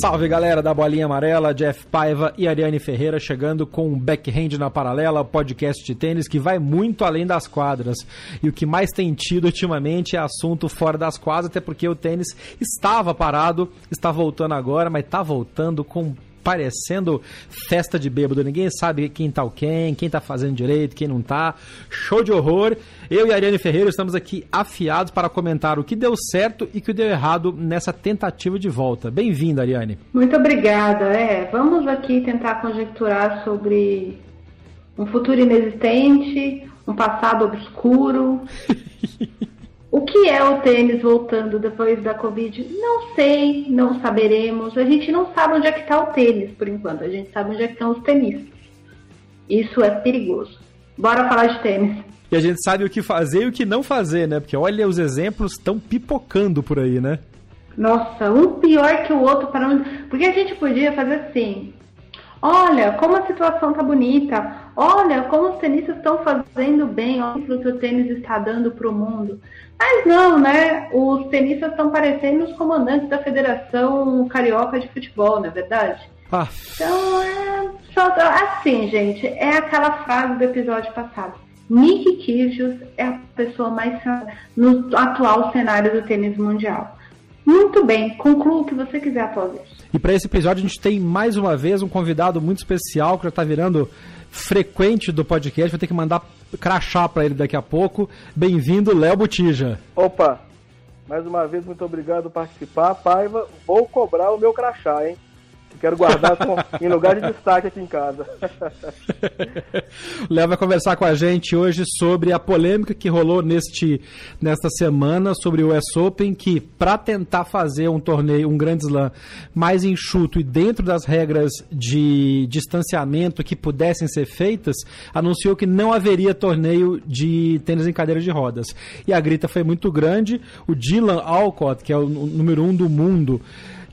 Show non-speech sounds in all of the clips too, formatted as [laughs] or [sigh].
Salve galera da Bolinha Amarela, Jeff Paiva e Ariane Ferreira chegando com um Backhand na Paralela, podcast de tênis que vai muito além das quadras. E o que mais tem tido ultimamente é assunto fora das quadras, até porque o tênis estava parado, está voltando agora, mas está voltando com parecendo festa de bêbado. Ninguém sabe quem tá o quem, quem tá fazendo direito, quem não tá. Show de horror. Eu e a Ariane Ferreira estamos aqui afiados para comentar o que deu certo e o que deu errado nessa tentativa de volta. Bem-vinda, Ariane. Muito obrigada. É, vamos aqui tentar conjecturar sobre um futuro inexistente, um passado obscuro. [laughs] O que é o tênis voltando depois da Covid? Não sei, não saberemos. A gente não sabe onde é que está o tênis por enquanto. A gente sabe onde é que estão os tenistas. Isso é perigoso. Bora falar de tênis. E a gente sabe o que fazer e o que não fazer, né? Porque olha, os exemplos estão pipocando por aí, né? Nossa, um pior que o outro para onde. Porque a gente podia fazer assim. Olha como a situação tá bonita. Olha como os tenistas estão fazendo bem. Olha o que o tênis está dando para o mundo. Mas não, né? Os tenistas estão parecendo os comandantes da Federação Carioca de Futebol, não é verdade? Ah. Então, é só assim, gente, é aquela frase do episódio passado. Nick Kyrgios é a pessoa mais no atual cenário do tênis mundial. Muito bem, conclua o que você quiser após isso. E para esse episódio a gente tem mais uma vez um convidado muito especial que já está virando frequente do podcast, vou ter que mandar crachá para ele daqui a pouco. Bem-vindo, Léo Botija. Opa, mais uma vez, muito obrigado por participar. Paiva, vou cobrar o meu crachá, hein? Quero guardar com, em lugar de destaque aqui em casa. [laughs] Léo vai conversar com a gente hoje sobre a polêmica que rolou neste, nesta semana sobre o US Open, que para tentar fazer um torneio, um grande slam mais enxuto e dentro das regras de distanciamento que pudessem ser feitas, anunciou que não haveria torneio de tênis em cadeira de rodas. E a grita foi muito grande. O Dylan Alcott, que é o número um do mundo,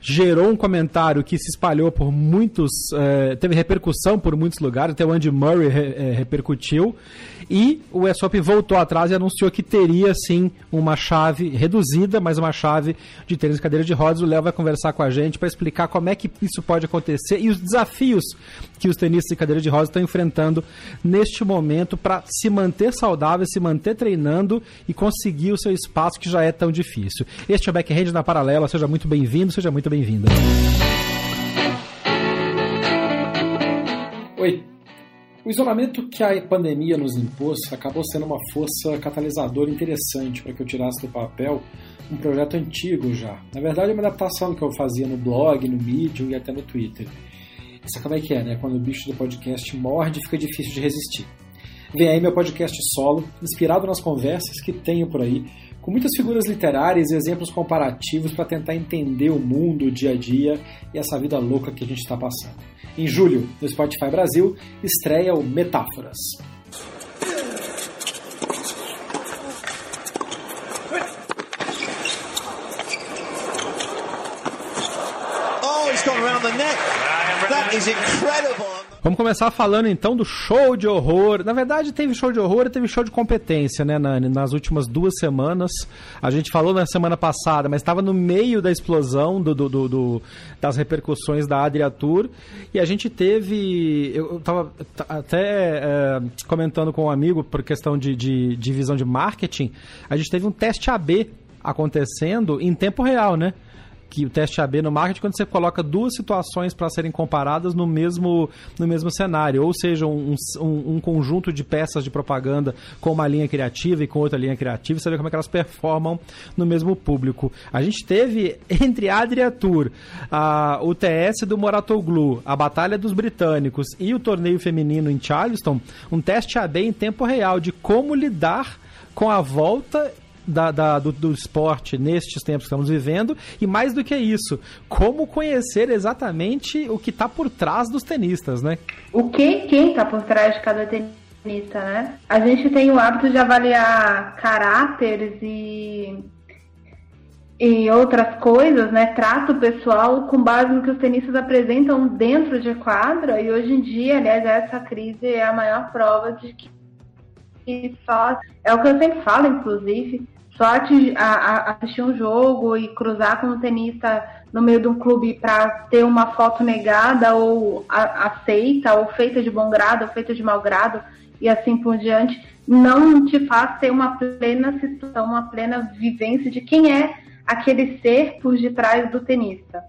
gerou um comentário que se espalhou por muitos, é, teve repercussão por muitos lugares, até o Andy Murray re, é, repercutiu, e o ESOP voltou atrás e anunciou que teria sim uma chave reduzida, mas uma chave de tênis de cadeira de rodas. O Léo vai conversar com a gente para explicar como é que isso pode acontecer e os desafios que os tenistas de cadeira de rodas estão enfrentando neste momento para se manter saudável, se manter treinando e conseguir o seu espaço que já é tão difícil. Este é o Backhand na Paralela, seja muito bem-vindo, seja muito bem-vinda. Oi, o isolamento que a pandemia nos impôs acabou sendo uma força catalisadora interessante para que eu tirasse do papel um projeto antigo já. Na verdade, é uma adaptação que eu fazia no blog, no Medium e até no Twitter. Sabe como é que é, né? Quando o bicho do podcast morde, fica difícil de resistir. Vem aí meu podcast solo, inspirado nas conversas que tenho por aí, com muitas figuras literárias e exemplos comparativos para tentar entender o mundo, o dia a dia e essa vida louca que a gente está passando. Em julho, no Spotify Brasil, estreia o Metáforas. Oh, he's gone around the neck. That is incredible. Vamos começar falando então do show de horror. Na verdade, teve show de horror e teve show de competência, né, Nani? Nas últimas duas semanas. A gente falou na semana passada, mas estava no meio da explosão do, do, do, do, das repercussões da Adria Tour. E a gente teve. Eu estava até é, comentando com um amigo por questão de, de, de visão de marketing. A gente teve um teste AB acontecendo em tempo real, né? Que o teste AB no marketing quando você coloca duas situações para serem comparadas no mesmo, no mesmo cenário, ou seja, um, um, um, conjunto de peças de propaganda com uma linha criativa e com outra linha criativa, você vê como é que elas performam no mesmo público. A gente teve [laughs] entre Adria Tour, a, o TS do Moratoglu, a Batalha dos Britânicos e o torneio feminino em Charleston, um teste AB em tempo real de como lidar com a volta da, da, do, do, esporte nestes tempos que estamos vivendo e mais do que isso, como conhecer exatamente o que está por trás dos tenistas, né? O que quem está por trás de cada tenista, né? A gente tem o hábito de avaliar caráteres e e outras coisas, né? Trato pessoal com base no que os tenistas apresentam dentro de quadra e hoje em dia, aliás, essa crise é a maior prova de que só é o que eu sempre falo, inclusive, só assistir um jogo e cruzar com um tenista no meio de um clube para ter uma foto negada ou aceita, ou feita de bom grado, ou feita de mau grado, e assim por diante, não te faz ter uma plena situação, uma plena vivência de quem é aquele ser por detrás do tenista.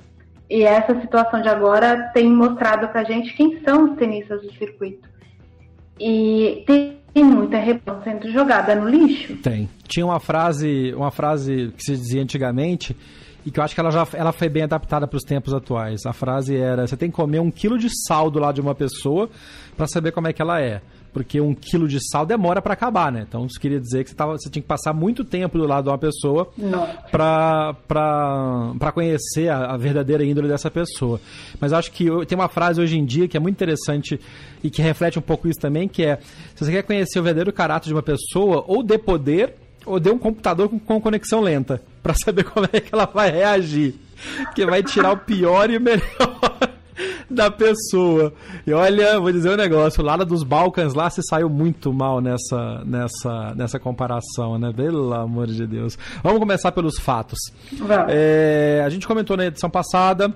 E essa situação de agora tem mostrado pra gente quem são os tenistas do circuito. E tem tem muita rebelião sendo jogada no lixo. Tem. Tinha uma frase, uma frase que se dizia antigamente e que eu acho que ela já ela foi bem adaptada para os tempos atuais. A frase era: você tem que comer um quilo de sal do lado de uma pessoa para saber como é que ela é porque um quilo de sal demora para acabar, né? Então isso queria dizer que você, tava, você tinha que passar muito tempo do lado de uma pessoa para conhecer a, a, verdadeira índole dessa pessoa. Mas acho que tem uma frase hoje em dia que é muito interessante e que reflete um pouco isso também, que é se você quer conhecer o verdadeiro caráter de uma pessoa, ou dê poder, ou dê um computador com, com conexão lenta, para [laughs] saber como é que ela vai reagir. Que vai tirar o pior e o melhor da pessoa. E olha, vou dizer um negócio, o dos Balcãs lá se saiu muito mal nessa, nessa, nessa comparação, né? Pelo amor de Deus. Vamos começar pelos fatos. É, a gente comentou na edição passada,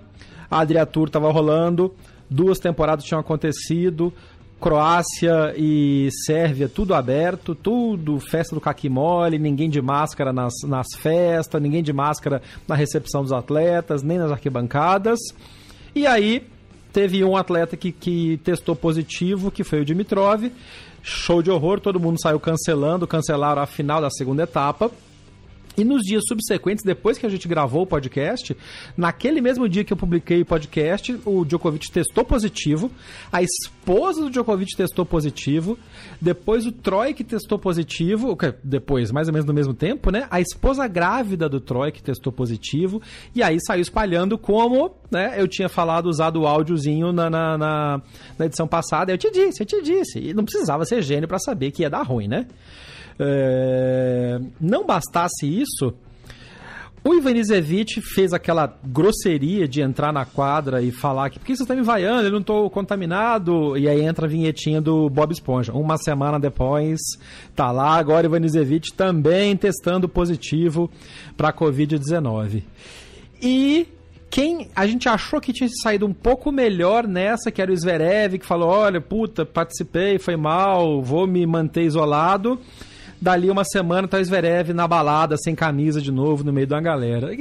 a Adriatur estava rolando, duas temporadas tinham acontecido, Croácia e Sérvia, tudo aberto, tudo festa do caqui mole, ninguém de máscara nas, nas festas, ninguém de máscara na recepção dos atletas, nem nas arquibancadas. E aí, Teve um atleta que, que testou positivo, que foi o Dimitrov. Show de horror, todo mundo saiu cancelando, cancelaram a final da segunda etapa. E nos dias subsequentes, depois que a gente gravou o podcast, naquele mesmo dia que eu publiquei o podcast, o Djokovic testou positivo, a esposa do Djokovic testou positivo, depois o Troy que testou positivo, depois, mais ou menos no mesmo tempo, né? A esposa grávida do Troy que testou positivo, e aí saiu espalhando como, né? Eu tinha falado, usado o áudiozinho na, na, na, na edição passada, eu te disse, eu te disse. E não precisava ser gênio para saber que ia dar ruim, né? É... Não bastasse isso, o Ivanisevic fez aquela grosseria de entrar na quadra e falar que por que você está me vaiando, eu não estou contaminado. E aí entra a vinhetinha do Bob Esponja. Uma semana depois, tá lá agora Ivanisevic também testando positivo para a Covid-19. E quem a gente achou que tinha saído um pouco melhor nessa, que era o Zverev, que falou: olha, puta, participei, foi mal, vou me manter isolado. Dali uma semana tá o Zverev na balada, sem camisa de novo, no meio de uma galera. [sighs]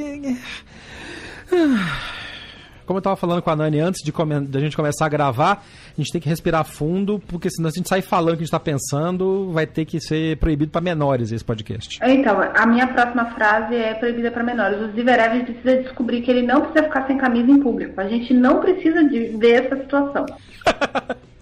Como eu tava falando com a Nani antes de da gente começar a gravar, a gente tem que respirar fundo, porque senão se a gente sair falando o que a gente tá pensando, vai ter que ser proibido para menores esse podcast. Então, a minha próxima frase é proibida para menores. O Zverev precisa descobrir que ele não precisa ficar sem camisa em público. A gente não precisa de ver essa situação. [laughs]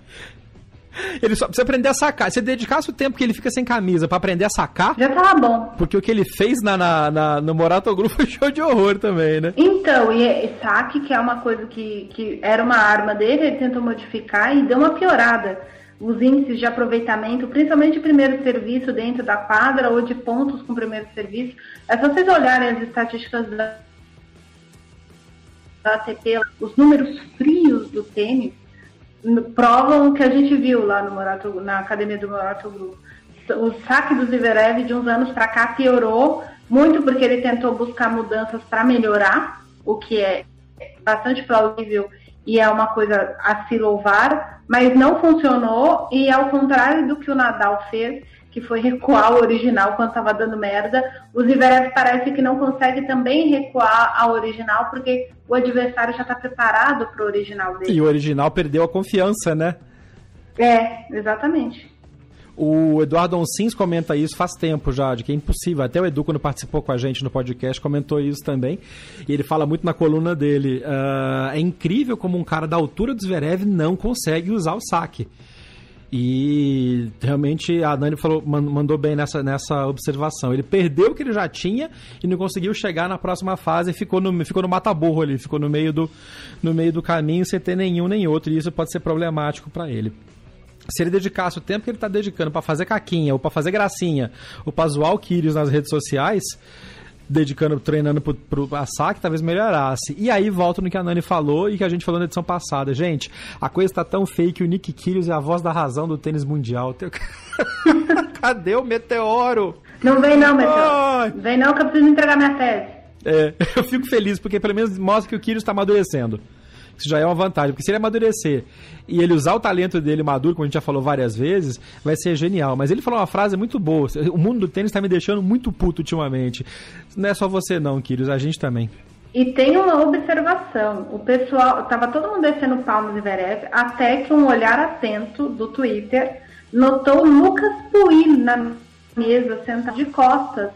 Ele só precisa aprender a sacar. Se dedicasse o tempo que ele fica sem camisa para aprender a sacar. Já tava bom. Porque o que ele fez na, na, na no Morato Gru [laughs] foi show de horror também, né? Então, e, e saque, que é uma coisa que, que era uma arma dele, ele tentou modificar e deu uma piorada. Os índices de aproveitamento, principalmente de primeiro serviço dentro da quadra ou de pontos com primeiro serviço. É só vocês olharem as estatísticas da, da ATP, os números frios do tênis provam o que a gente viu lá no Morato, na academia do Morato Grupo. O saque do Zverev de uns anos para cá piorou muito porque ele tentou buscar mudanças para melhorar, o que é bastante plausível e é uma coisa a se louvar, mas não funcionou e ao contrário do que o Nadal fez, que foi recuar o original quando estava dando merda. O Zverev parece que não consegue também recuar ao original porque o adversário já está preparado para o original dele. E o original perdeu a confiança, né? É, exatamente. O Eduardo Onsins comenta isso faz tempo já, de que é impossível. Até o Edu, quando participou com a gente no podcast, comentou isso também. E ele fala muito na coluna dele. Uh, é incrível como um cara da altura do Zverev não consegue usar o saque. E realmente a Dani falou, mandou bem nessa, nessa observação. Ele perdeu o que ele já tinha e não conseguiu chegar na próxima fase e ficou no, ficou no mata-burro ali, ficou no meio, do, no meio do caminho sem ter nenhum nem outro. E isso pode ser problemático para ele se ele dedicasse o tempo que ele está dedicando para fazer caquinha, ou para fazer gracinha, ou para zoar o Kyrios nas redes sociais, dedicando, treinando pro, pro saque, talvez melhorasse. E aí volta no que a Nani falou e que a gente falou na edição passada. Gente, a coisa está tão feia que o Nick Kyrgios é a voz da razão do tênis mundial. [laughs] Cadê o meteoro? Não vem não, meteoro. Vem não que eu preciso entregar minha tese. É, [laughs] eu fico feliz porque pelo menos mostra que o Kyrgios está amadurecendo. Isso já é uma vantagem, porque se ele amadurecer e ele usar o talento dele maduro, como a gente já falou várias vezes, vai ser genial. Mas ele falou uma frase muito boa: o mundo do tênis está me deixando muito puto ultimamente. Não é só você, não, Kirios, a gente também. E tem uma observação: o pessoal, tava todo mundo descendo palmas e Verev, até que um olhar atento do Twitter notou Lucas Puig na mesa, sentado de costas,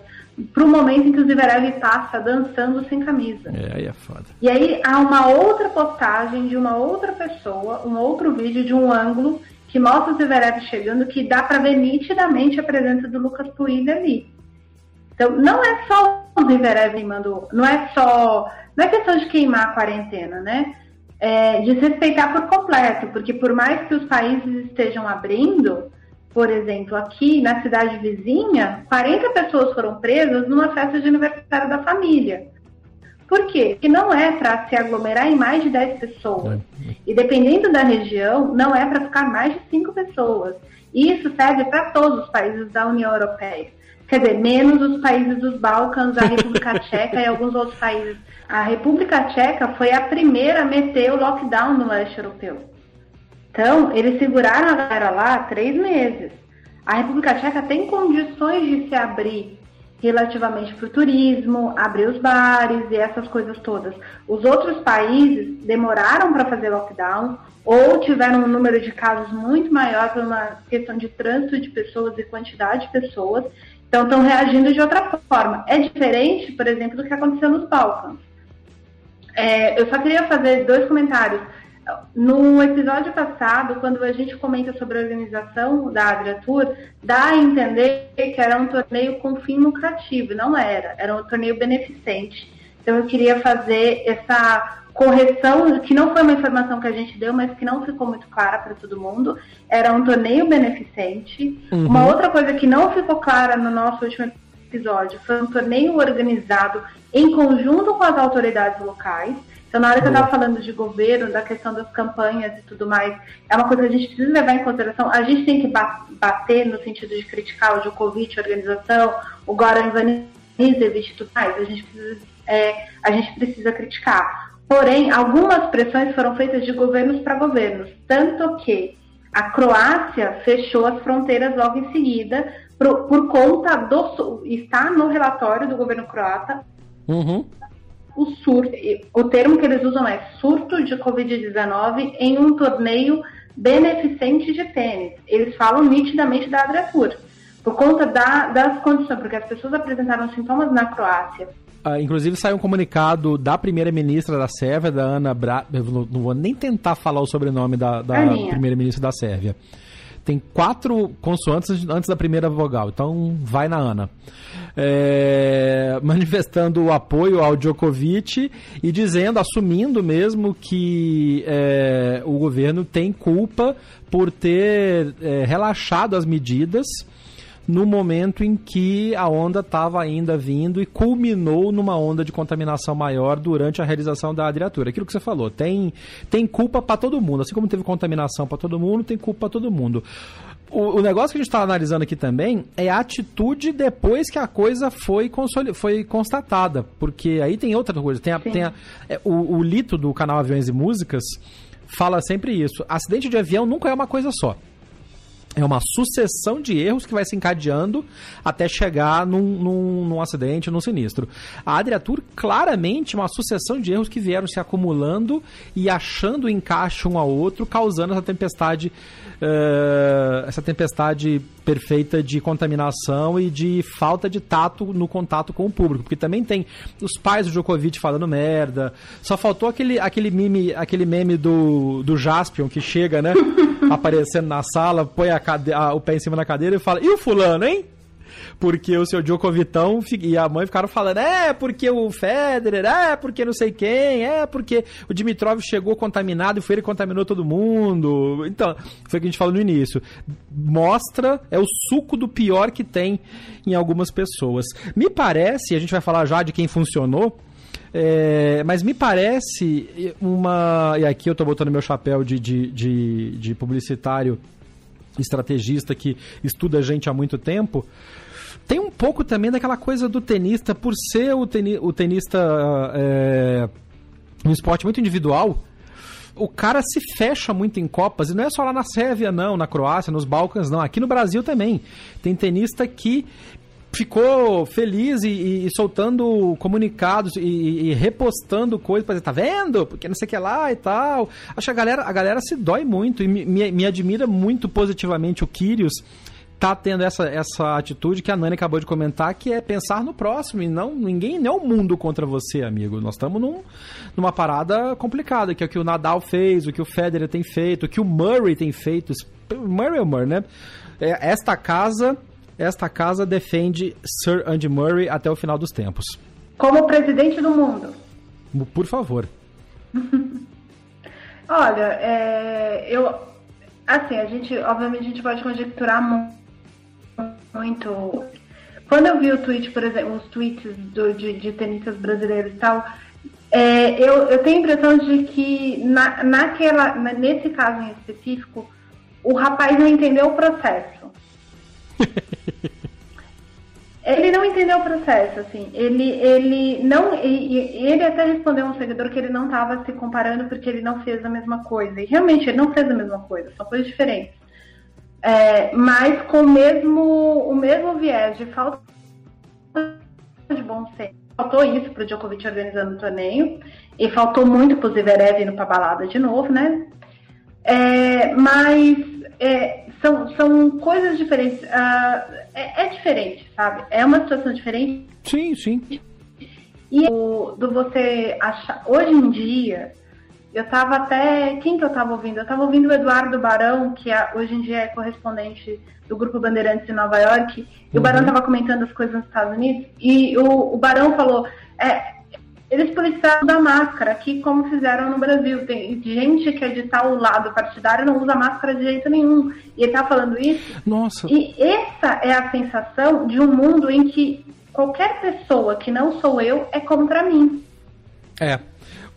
pro momento em que o Zverev passa dançando sem camisa. É, aí é foda. E aí há uma outra postagem de uma outra pessoa, um outro vídeo de um ângulo que mostra o Zverev chegando, que dá para ver nitidamente a presença do Lucas Puig ali. Então, não é só o Zverev mandou, não é só, não é questão de queimar a quarentena, né? É, desrespeitar por completo, porque por mais que os países estejam abrindo, por exemplo, aqui na cidade vizinha, 40 pessoas foram presas numa festa de aniversário da família. Por quê? Porque não é para se aglomerar em mais de 10 pessoas. É. E dependendo da região, não é para ficar mais de 5 pessoas. E isso serve para todos os países da União Europeia. Quer dizer, menos os países dos Balcãs, a República [laughs] Tcheca e alguns outros países. A República Tcheca foi a primeira a meter o lockdown no leste europeu. Então, eles seguraram a galera lá três meses. A República Tcheca tem condições de se abrir relativamente para o turismo, abrir os bares e essas coisas todas. Os outros países demoraram para fazer lockdown ou tiveram um número de casos muito maior por uma questão de trânsito de pessoas e quantidade de pessoas. Então, estão reagindo de outra forma. É diferente, por exemplo, do que aconteceu nos Balcãs. É, eu só queria fazer dois comentários. No episódio passado, quando a gente comenta sobre a organização da Adria Tour, dá a entender que era um torneio com fim lucrativo, não era, era um torneio beneficente. Então eu queria fazer essa correção, que não foi uma informação que a gente deu, mas que não ficou muito clara para todo mundo. Era um torneio beneficente. Uhum. Uma outra coisa que não ficou clara no nosso último episódio foi um torneio organizado em conjunto com as autoridades locais. Então, na hora que eu estava falando de governo, da questão das campanhas e tudo mais, é uma coisa que a gente precisa levar em consideração. A gente tem que bater no sentido de criticar o Djokovic, a organização, o Goran e tudo mais. A gente precisa, é, a gente precisa criticar. Porém, algumas pressões foram feitas de governos para governos, tanto que a Croácia fechou as fronteiras logo em seguida por, por conta do está no relatório do governo croata uhum o surto, o termo que eles usam é surto de Covid-19 em um torneio beneficente de tênis. Eles falam nitidamente da Adriatur, por conta da, das condições, porque as pessoas apresentaram sintomas na Croácia. Ah, inclusive saiu um comunicado da primeira-ministra da Sérvia, da Ana Bra... Não, vou nem tentar falar o sobrenome da, da primeira-ministra da Sérvia. Tem quatro consoantes antes da primeira vogal, então vai na Ana. É, [laughs] manifestando o apoio ao Djokovic e dizendo, assumindo mesmo que é, o governo tem culpa por ter é, relaxado as medidas no momento em que a onda estava ainda vindo e culminou numa onda de contaminação maior durante a realização da adriatura. Aquilo que você falou, tem, tem culpa para todo mundo. Assim como teve contaminação para todo mundo, tem culpa para todo mundo o, o, negócio que a gente está analisando aqui também é a atitude depois que a coisa foi, foi constatada. Porque aí tem outra coisa. Tem, a, tem a, é, o, o Lito do canal Aviões e Músicas fala sempre isso. Acidente de avião nunca é uma coisa só. É uma sucessão de erros que vai se encadeando até chegar num, num, num acidente, num sinistro. A Adria Tour, claramente, uma sucessão de erros que vieram se acumulando e achando encaixe um ao outro, causando essa tempestade, uh, essa tempestade perfeita de contaminação e de falta de tato no contato com o público. Porque também tem os pais do Djokovic falando merda. Só faltou aquele, aquele meme, aquele meme do, do Jaspion que chega, né? [laughs] aparecendo na sala, põe a cade... a, o pé em cima da cadeira e fala: E o fulano, hein? Porque o seu Djokovitão e a mãe ficaram falando: é porque o Federer, é porque não sei quem, é porque o Dimitrov chegou contaminado e foi ele que contaminou todo mundo. Então, foi o que a gente falou no início. Mostra, é o suco do pior que tem em algumas pessoas. Me parece, a gente vai falar já de quem funcionou, é, mas me parece uma. E aqui eu estou botando meu chapéu de, de, de, de, publicitário estrategista que estuda gente há muito tempo. Tem um pouco também daquela coisa do tenista, por ser o, teni, o tenista é, um esporte muito individual, o cara se fecha muito em Copas, e não é só lá na Sérvia, não, na Croácia, nos Balcãs, não. Aqui no Brasil também. Tem tenista que ficou feliz e, e, e soltando comunicados e, e, repostando coisas para dizer, tá vendo? Porque não sei o que lá e tal. Acho que a galera, a galera se dói muito e me, me, me admira muito positivamente o Kyrios tá tendo essa, essa atitude que a Nani acabou de comentar, que é pensar no próximo e não ninguém não é o mundo contra você, amigo. Nós estamos num, numa parada complicada, que é o que o Nadal fez, o que o Federer tem feito, o que o Murray tem feito. Murray é o Murray, né? É, esta casa esta casa defende Sir Andy Murray até o final dos tempos. Como presidente do mundo. Por favor. [laughs] Olha, é, eu. Assim, a gente, obviamente, a gente pode conjecturar muito. Quando eu vi o tweet, por exemplo, os tweets do, de, de tenistas brasileiros e tal, é, eu, eu tenho a impressão de que na, naquela, nesse caso em específico, o rapaz não entendeu o processo. [laughs] ele não entendeu o processo, assim. Ele, ele não. Ele até respondeu a um seguidor que ele não estava se comparando porque ele não fez a mesma coisa. E realmente ele não fez a mesma coisa, são coisas diferentes. É, mas com o mesmo, o mesmo viés de falta de bom senso. Faltou isso para o Djokovic organizando o torneio. E faltou muito para o Zverev indo para balada de novo, né? É, mas é, são, são coisas diferentes. Uh, é, é, diferente, sabe? É uma situação diferente. Sim, sim. E o, do você achar. Hoje em dia, eu tava até. Quem que eu tava ouvindo? Eu tava ouvindo o Eduardo Barão, que é, hoje em dia é correspondente do Grupo Bandeirantes em Nova York. E uhum. o Barão tava comentando as coisas nos Estados Unidos. E o, o Barão falou. É, eles precisaram da máscara, aqui como fizeram no Brasil. Tem gente que é de tal lado partidário não usa máscara de jeito nenhum. E ele tá falando isso. Nossa. E essa é a sensação de um mundo em que qualquer pessoa que não sou eu é contra mim. É.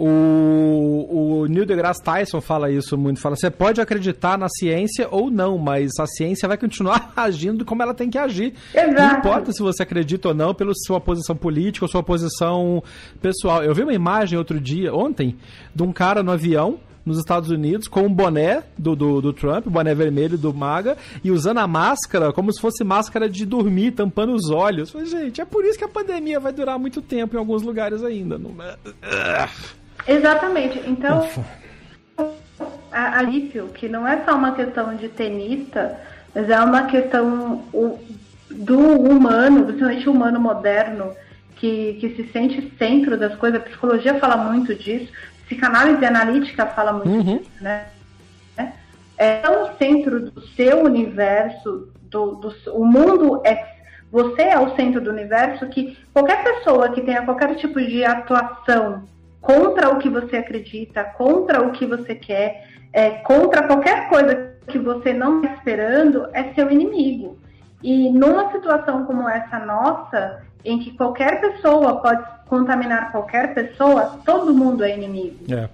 O, o Neil deGrasse Tyson fala isso muito. Fala, você pode acreditar na ciência ou não, mas a ciência vai continuar [laughs] agindo como ela tem que agir. Exato. Não importa se você acredita ou não, pela sua posição política ou sua posição pessoal. Eu vi uma imagem outro dia, ontem, de um cara no avião nos Estados Unidos com um boné do, do, do Trump, boné vermelho do MAGA, e usando a máscara como se fosse máscara de dormir, tampando os olhos. Falei, gente, é por isso que a pandemia vai durar muito tempo em alguns lugares ainda. Não... Exatamente. Então, a, a que não é só uma questão de tenista, mas é uma questão do humano, principalmente o humano moderno, que, que se sente centro das coisas. A psicologia fala muito disso, psicanálise analítica fala muito uhum. disso, né? É o centro do seu universo, do, do, o mundo é você é o centro do universo que qualquer pessoa que tenha qualquer tipo de atuação contra o que você acredita, contra o que você quer, é, contra qualquer coisa que você não está esperando, é seu inimigo. E numa situação como essa nossa, em que qualquer pessoa pode contaminar qualquer pessoa, todo mundo é inimigo. É.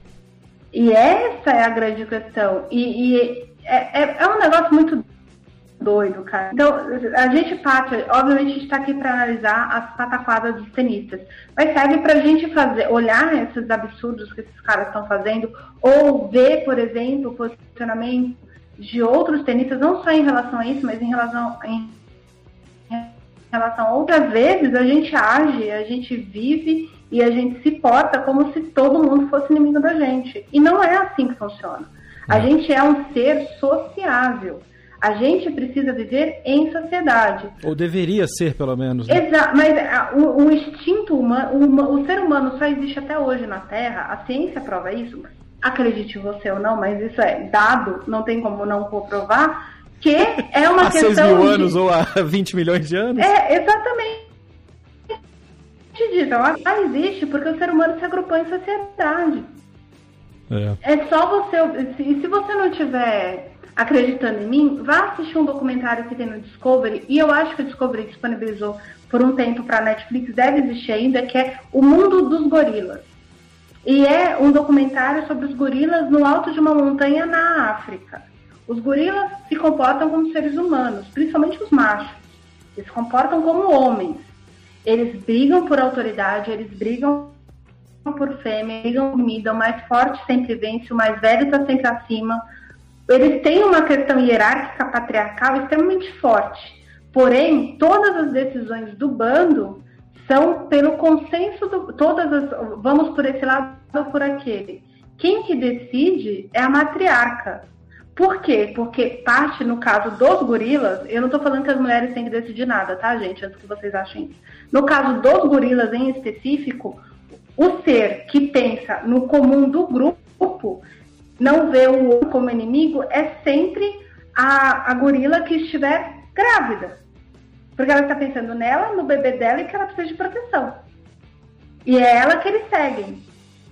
E essa é a grande questão. E, e é, é, é um negócio muito doido, cara. Então, a gente parte, obviamente a gente está aqui para analisar as pataquadas dos tenistas, mas serve para a gente fazer, olhar esses absurdos que esses caras estão fazendo, ou ver, por exemplo, o posicionamento de outros tenistas, não só em relação a isso, mas em relação, em relação a outras vezes, a gente age, a gente vive e a gente se porta como se todo mundo fosse inimigo da gente. E não é assim que funciona. A gente é um ser sociável. A gente precisa viver em sociedade. Ou deveria ser, pelo menos. Né? Exato, mas a, o, o, instinto humano, o, o, ser humano só existe até hoje na Terra, a ciência prova isso, acredite você ou não, mas isso é dado, não tem como não comprovar, que [laughs] é uma há questão. Há 6 mil anos de... ou há [laughs] 20 milhões de anos? É, exatamente. Disso. Ela existe porque o ser humano se agrupou em sociedade. É. é só você. Se, se você não tiver acreditando em mim, vá assistir um documentário que tem no Discovery, e eu acho que o Discovery disponibilizou por um tempo para a Netflix, deve existir ainda, que é O Mundo dos Gorilas. E é um documentário sobre os gorilas no alto de uma montanha na África. Os gorilas se comportam como seres humanos, principalmente os machos. Eles se comportam como homens. Eles brigam por autoridade, eles brigam por fêmea, brigam comida, o mais forte sempre vence, o mais velho está sempre acima. Eles têm uma questão hierárquica patriarcal extremamente forte. Porém, todas as decisões do bando são pelo consenso do, todas as, vamos por esse lado ou por aquele. Quem que decide é a matriarca. Por quê? Porque parte, no caso dos gorilas, eu não estou falando que as mulheres têm que decidir nada, tá, gente? Antes que vocês achem isso. No caso dos gorilas em específico, o ser que pensa no comum do grupo, não vê o outro como inimigo, é sempre a, a gorila que estiver grávida. Porque ela está pensando nela, no bebê dela e que ela precisa de proteção. E é ela que eles seguem.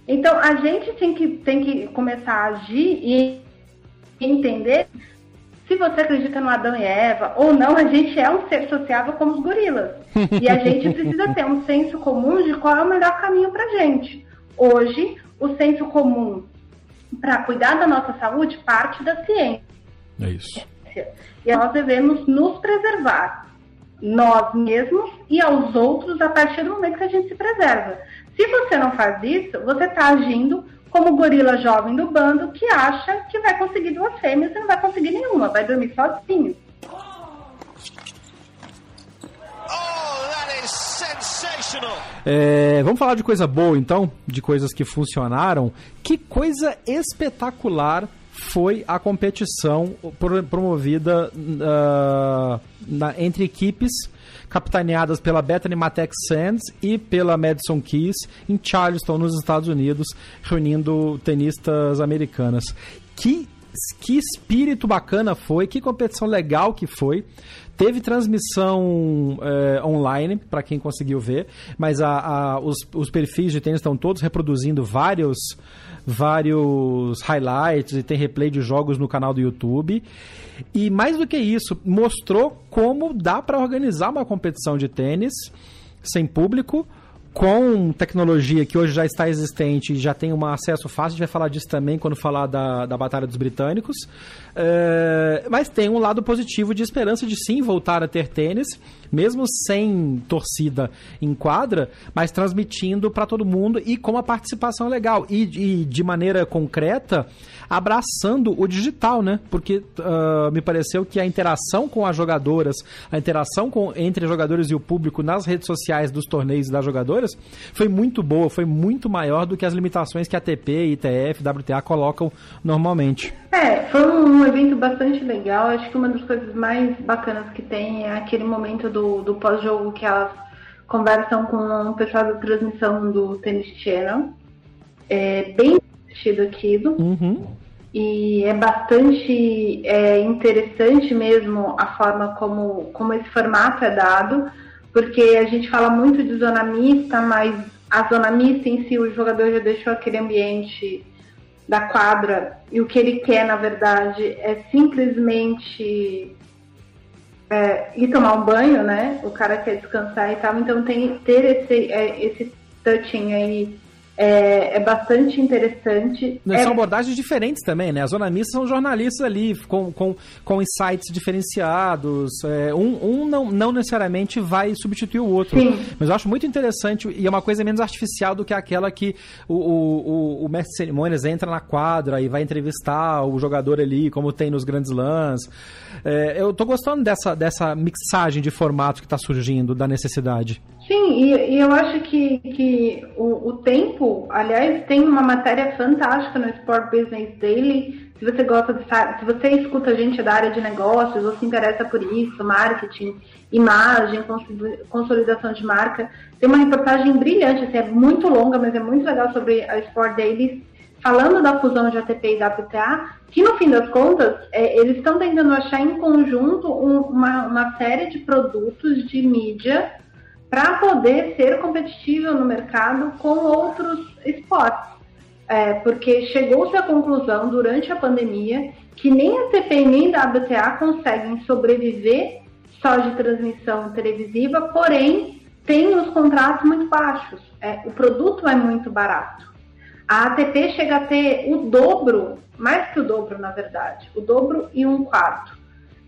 Então a gente tem que, tem que começar a agir e entender se você acredita no Adão e Eva ou não, a gente é um ser sociável como os gorilas. E a gente precisa ter um senso comum de qual é o melhor caminho para gente. Hoje, o senso comum para cuidar da nossa saúde parte da ciência. É isso. E nós devemos nos preservar nós mesmos e aos outros a partir do momento que a gente se preserva. Se você não faz isso, você está agindo como o gorila jovem do bando que acha que vai conseguir duas fêmeas e não vai conseguir nenhuma, vai dormir sozinho. É, vamos falar de coisa boa então, de coisas que funcionaram. Que coisa espetacular foi a competição promovida uh, na, entre equipes capitaneadas pela Bethany Matex Sands e pela Madison Keys em Charleston, nos Estados Unidos, reunindo tenistas americanas. Que que espírito bacana foi, que competição legal que foi. Teve transmissão é, online, para quem conseguiu ver, mas a, a, os, os perfis de tênis estão todos reproduzindo vários vários highlights e tem replay de jogos no canal do YouTube. E mais do que isso, mostrou como dá para organizar uma competição de tênis sem público com tecnologia que hoje já está existente e já tem um acesso fácil, a gente vai falar disso também quando falar da, da Batalha dos Britânicos. É, mas tem um lado positivo de esperança de sim voltar a ter tênis, mesmo sem torcida em quadra, mas transmitindo para todo mundo e com uma participação legal. E, e, de maneira concreta, abraçando o digital, né? Porque uh, me pareceu que a interação com as jogadoras, a interação com, entre jogadores e o público nas redes sociais dos torneios das jogadoras foi muito boa, foi muito maior do que as limitações que a ATP, ITF, WTA colocam normalmente. É, foi um evento bastante legal. Acho que uma das coisas mais bacanas que tem é aquele momento do, do pós-jogo que elas conversam com o pessoal da transmissão do Tennis Channel. É bem divertido aquilo. Uhum. E é bastante é, interessante mesmo a forma como, como esse formato é dado, porque a gente fala muito de zona mista, mas a zona mista em si, o jogador já deixou aquele ambiente da quadra e o que ele quer, na verdade, é simplesmente é, ir tomar um banho, né? O cara quer descansar e tal, então tem ter esse, é, esse touching aí é, é, bastante interessante. São é... abordagens diferentes também, né? A Zona Mista são jornalistas ali, com, com, com insights diferenciados. É, um um não, não necessariamente vai substituir o outro. Sim. Mas eu acho muito interessante e é uma coisa menos artificial do que aquela que o, o, o, mestre de cerimônias entra na quadra e vai entrevistar o jogador ali, como tem nos grandes lãs. É, eu tô gostando dessa, dessa mixagem de formato que está surgindo, da necessidade. Sim, e, e, eu acho que, que o, o, tempo, aliás, tem uma matéria fantástica no Sport Business Daily. Se você gosta de se você escuta gente da área de negócios ou se interessa por isso, marketing, imagem, consolidação de marca, tem uma reportagem brilhante, assim, é muito longa, mas é muito legal sobre a Sport Daily, falando da fusão de ATP e WTA, que no fim das contas, é, eles estão tentando achar em conjunto um, uma, uma série de produtos de mídia para poder ser competitivo no mercado com outros esportes. É, porque chegou-se à conclusão durante a pandemia que nem a TP nem a WTA conseguem sobreviver só de transmissão televisiva, porém tem os contratos muito baixos. É, o produto é muito barato. A ATP chega a ter o dobro, mais que o dobro na verdade, o dobro e um quarto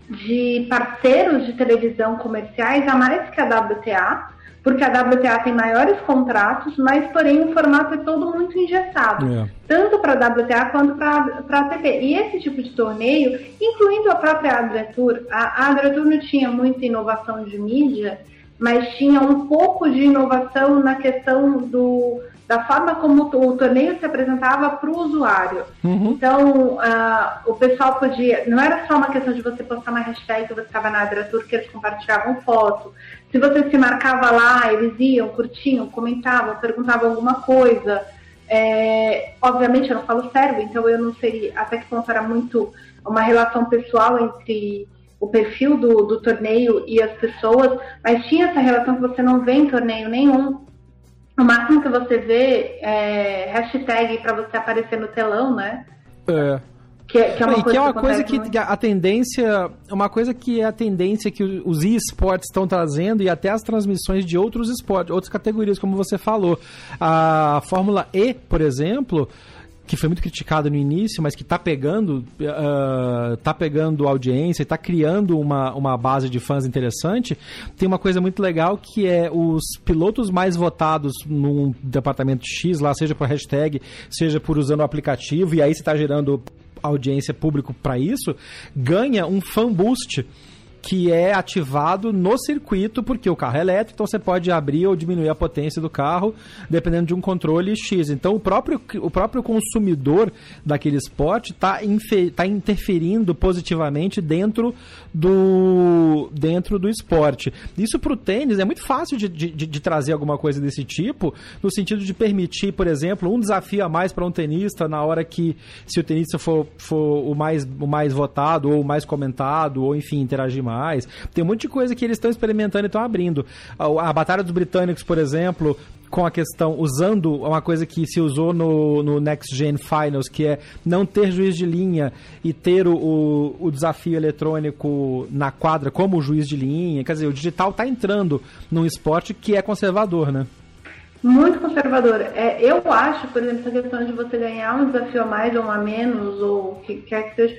de parceiros de televisão comerciais a mais que a WTA, porque a WTA tem maiores contratos, mas porém o formato é todo muito engessado, é. tanto para a WTA quanto para a ATP. E esse tipo de torneio, incluindo a própria Adretur, a, a Adretur não tinha muita inovação de mídia, mas tinha um pouco de inovação na questão do da forma como o torneio se apresentava para o usuário. Uhum. Então, uh, o pessoal podia. Não era só uma questão de você postar uma hashtag que você estava na Adratur, que eles compartilhavam foto. Se você se marcava lá, eles iam, curtiam, comentavam, perguntavam alguma coisa. É, obviamente, eu não falo sério, então eu não seria. Até que ponto era muito uma relação pessoal entre o perfil do, do torneio e as pessoas, mas tinha essa relação que você não vê em torneio nenhum o máximo que você vê é hashtag para você aparecer no telão, né? É. Que, que é uma, coisa, que é uma que coisa que, a tendência, uma coisa que é a tendência que os esportes estão trazendo e até as transmissões de outros esportes, outras categorias, como você falou. A Fórmula E, por exemplo, que foi muito criticado no início, mas que está pegando, uh, tá pegando audiência, está criando uma, uma base de fãs interessante, tem uma coisa muito legal que é os pilotos mais votados num departamento X, lá seja por hashtag, seja por usando o aplicativo, e aí você está gerando audiência público para isso, ganha um fan boost que é ativado no circuito, porque o carro é elétrico, então você pode abrir ou diminuir a potência do carro, dependendo de um controle X. Então o próprio, o próprio consumidor daquele esporte está tá interferindo positivamente dentro do, dentro do esporte. Isso para o tênis é muito fácil de, de, de, trazer alguma coisa desse tipo, no sentido de permitir, por exemplo, um desafio a mais para um tenista na hora que, se o tenista for, for o, mais, o mais votado, ou o mais comentado, ou enfim, interagir mais mais. Tem um monte de coisa que eles estão experimentando e estão abrindo. A, a Batalha dos Britânicos, por exemplo, com a questão, usando uma coisa que se usou no, no Next Gen Finals, que é não ter juiz de linha e ter o, o, desafio eletrônico na quadra como juiz de linha. Quer dizer, o digital está entrando num esporte que é conservador, né? Muito conservador. É, eu acho, por exemplo, essa questão de você ganhar um desafio a mais ou a menos, ou o que quer que seja,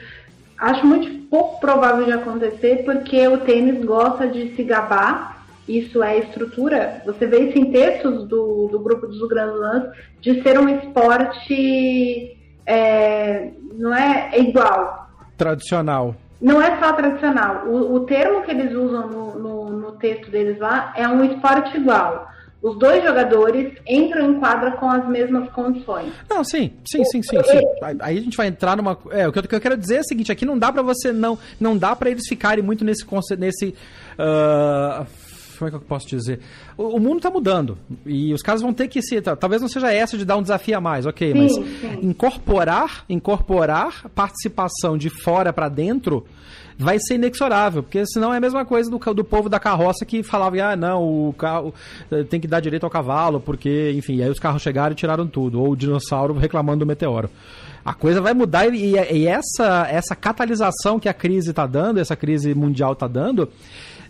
Acho muito pouco provável de acontecer porque o tênis gosta de se gabar, isso é estrutura. Você vê isso em textos do, do grupo dos Grand Slams, de ser um esporte é, não é, é igual. Tradicional. Não é só tradicional. O, o termo que eles usam no, no, no texto deles lá é um esporte igual os dois jogadores entram em quadra com as mesmas condições. Não, sim, sim, sim, sim, sim. Aí a gente vai entrar numa. É, o que eu, quero dizer é o seguinte: aqui não dá para você não. Não dá para eles ficarem muito nesse. nesse uh, como é que eu posso dizer? O, o, mundo está mudando e os caras vão ter que se. Talvez não seja essa de dar um desafio a mais, ok, sim, mas sim. incorporar, incorporar participação de fora para dentro vai ser inexorável, porque senão é a mesma coisa do, do povo da carroça que falava, ah, não, o carro eh, tem que dar direito ao cavalo, porque, enfim, aí os carros chegaram e tiraram tudo, ou o dinossauro reclamando do meteoro. A coisa vai mudar e, e essa, essa catalisação que a crise está dando, essa crise mundial está dando,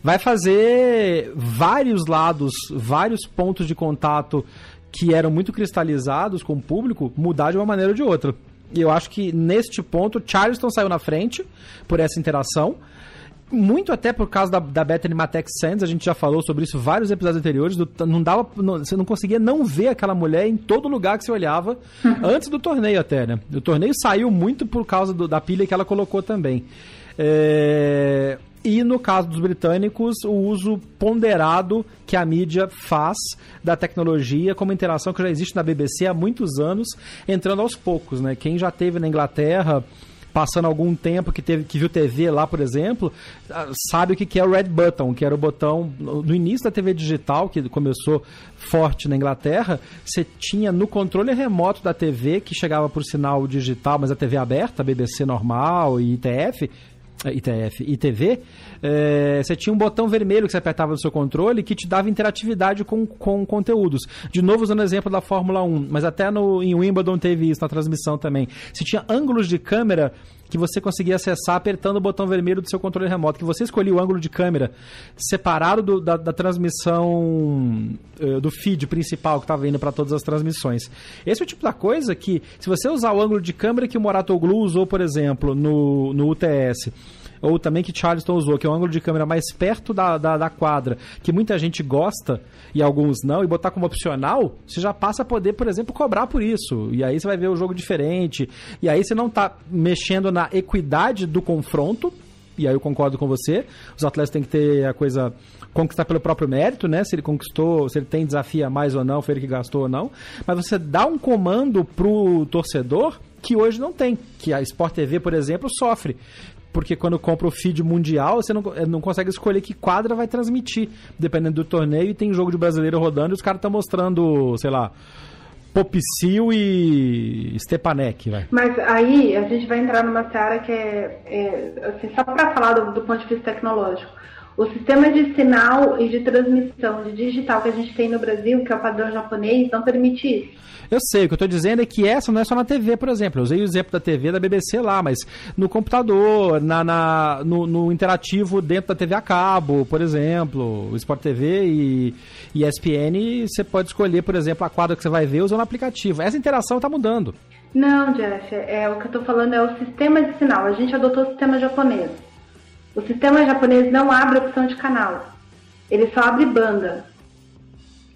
vai fazer vários lados, vários pontos de contato que eram muito cristalizados com o público mudar de uma maneira ou de outra. E eu acho que neste ponto, Charleston saiu na frente por essa interação. Muito até por causa da, da Bethany Matex Sands, a gente já falou sobre isso vários episódios anteriores. Do, não dava, não, você não conseguia não ver aquela mulher em todo lugar que você olhava, uhum. [laughs] antes do torneio até, né? O torneio saiu muito por causa do, da pilha que ela colocou também. É, e no caso dos britânicos, o uso ponderado que a mídia faz da tecnologia como interação que já existe na BBC há muitos anos, entrando aos poucos, né? Quem já teve na Inglaterra passando algum tempo que teve que viu TV lá, por exemplo, ah, sabe o que é o Red Button, que era o botão no início da TV digital, que começou forte na Inglaterra, você tinha no controle remoto da TV, que chegava por sinal digital, mas a TV aberta, BBC normal e ITF, ITF, ITV, é, você tinha um botão vermelho que você apertava no seu controle que te dava interatividade com, com conteúdos. De novo, usando o exemplo da Fórmula 1, mas até no, em Wimbledon teve isso na transmissão também. Você tinha ângulos de câmera que você conseguia acessar apertando o botão vermelho do seu controle remoto, que você escolhia o ângulo de câmera separado do, da, da, transmissão uh, do feed principal que estava indo para todas as transmissões. Esse é o tipo da coisa que, se você usar o ângulo de câmera que o Moratoglu usou, por exemplo, no, no UTS, ou também que Charleston usou, que é um ângulo de câmera mais perto da, da, da, quadra, que muita gente gosta e alguns não, e botar como opcional, você já passa a poder, por exemplo, cobrar por isso. E aí você vai ver o jogo diferente. E aí você não está mexendo na equidade do confronto. E aí eu concordo com você. Os atletas têm que ter a coisa conquistar pelo próprio mérito, né? Se ele conquistou, se ele tem desafio a mais ou não, foi ele que gastou ou não. Mas você dá um comando pro torcedor que hoje não tem, que a Sport TV, por exemplo, sofre porque quando compra o feed mundial, você não, eh, não consegue escolher que quadra vai transmitir, dependendo do torneio, e tem jogo de brasileiro rodando e os caras estão mostrando, sei lá, Popicil e Stepanek, vai. Mas aí a gente vai entrar numa seara que é, é assim, só para falar do, do ponto de vista tecnológico. O sistema de sinal e de transmissão de digital que a gente tem no Brasil, que é o padrão japonês, não permite isso. Eu sei, o que eu estou dizendo é que essa não é só na TV, por exemplo. Eu usei o exemplo da TV da BBC lá, mas no computador, na, na no, no, interativo dentro da TV a cabo, por exemplo, Sport TV e, e ESPN, você pode escolher, por exemplo, a quadra que você vai ver usando o aplicativo. Essa interação está mudando. Não, Jeff, é, o que eu estou falando é o sistema de sinal. A gente adotou o sistema japonês. O sistema japonês não abre opção de canal. Ele só abre banda.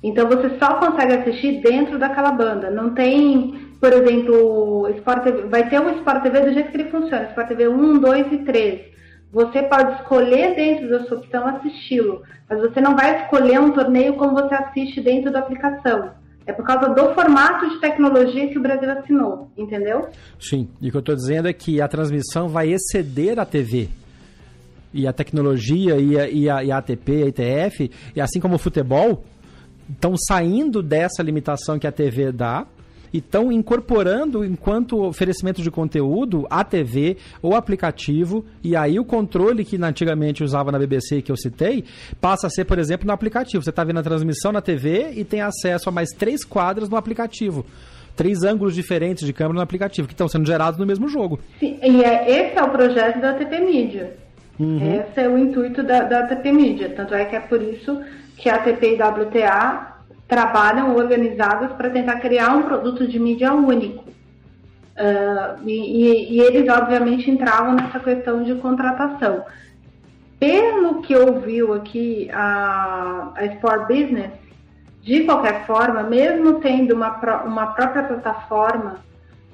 Então você só consegue assistir dentro daquela banda. Não tem, por exemplo, Sport TV, vai ter um Sport TV do jeito que ele funciona, Sport TV 1, 2 e 3. Você pode escolher dentro da sua opção assisti-lo, mas você não vai escolher um torneio como você assiste dentro da aplicação. É por causa do formato de tecnologia que o Brasil assinou, entendeu? Sim, e o que eu estou dizendo é que a transmissão vai exceder a TV. E a tecnologia e a, e a, e a ATP, a ITF, e assim como o futebol, estão saindo dessa limitação que a TV dá e estão incorporando, enquanto oferecimento de conteúdo, a TV ou aplicativo, e aí o controle que antigamente usava na BBC, que eu citei, passa a ser, por exemplo, no aplicativo. Você está vendo a transmissão na TV e tem acesso a mais três quadras no aplicativo três ângulos diferentes de câmera no aplicativo, que estão sendo gerados no mesmo jogo. Sim, e é, esse é o projeto da TP Media. Uhum. Esse é o intuito da, da TP Media. Tanto é que é por isso que a ATP e WTA trabalham organizadas para tentar criar um produto de mídia único. Uh, e, e, eles, obviamente, entravam nessa questão de contratação. Pelo que ouviu aqui a, a Sport Business, de qualquer forma, mesmo tendo uma, uma própria plataforma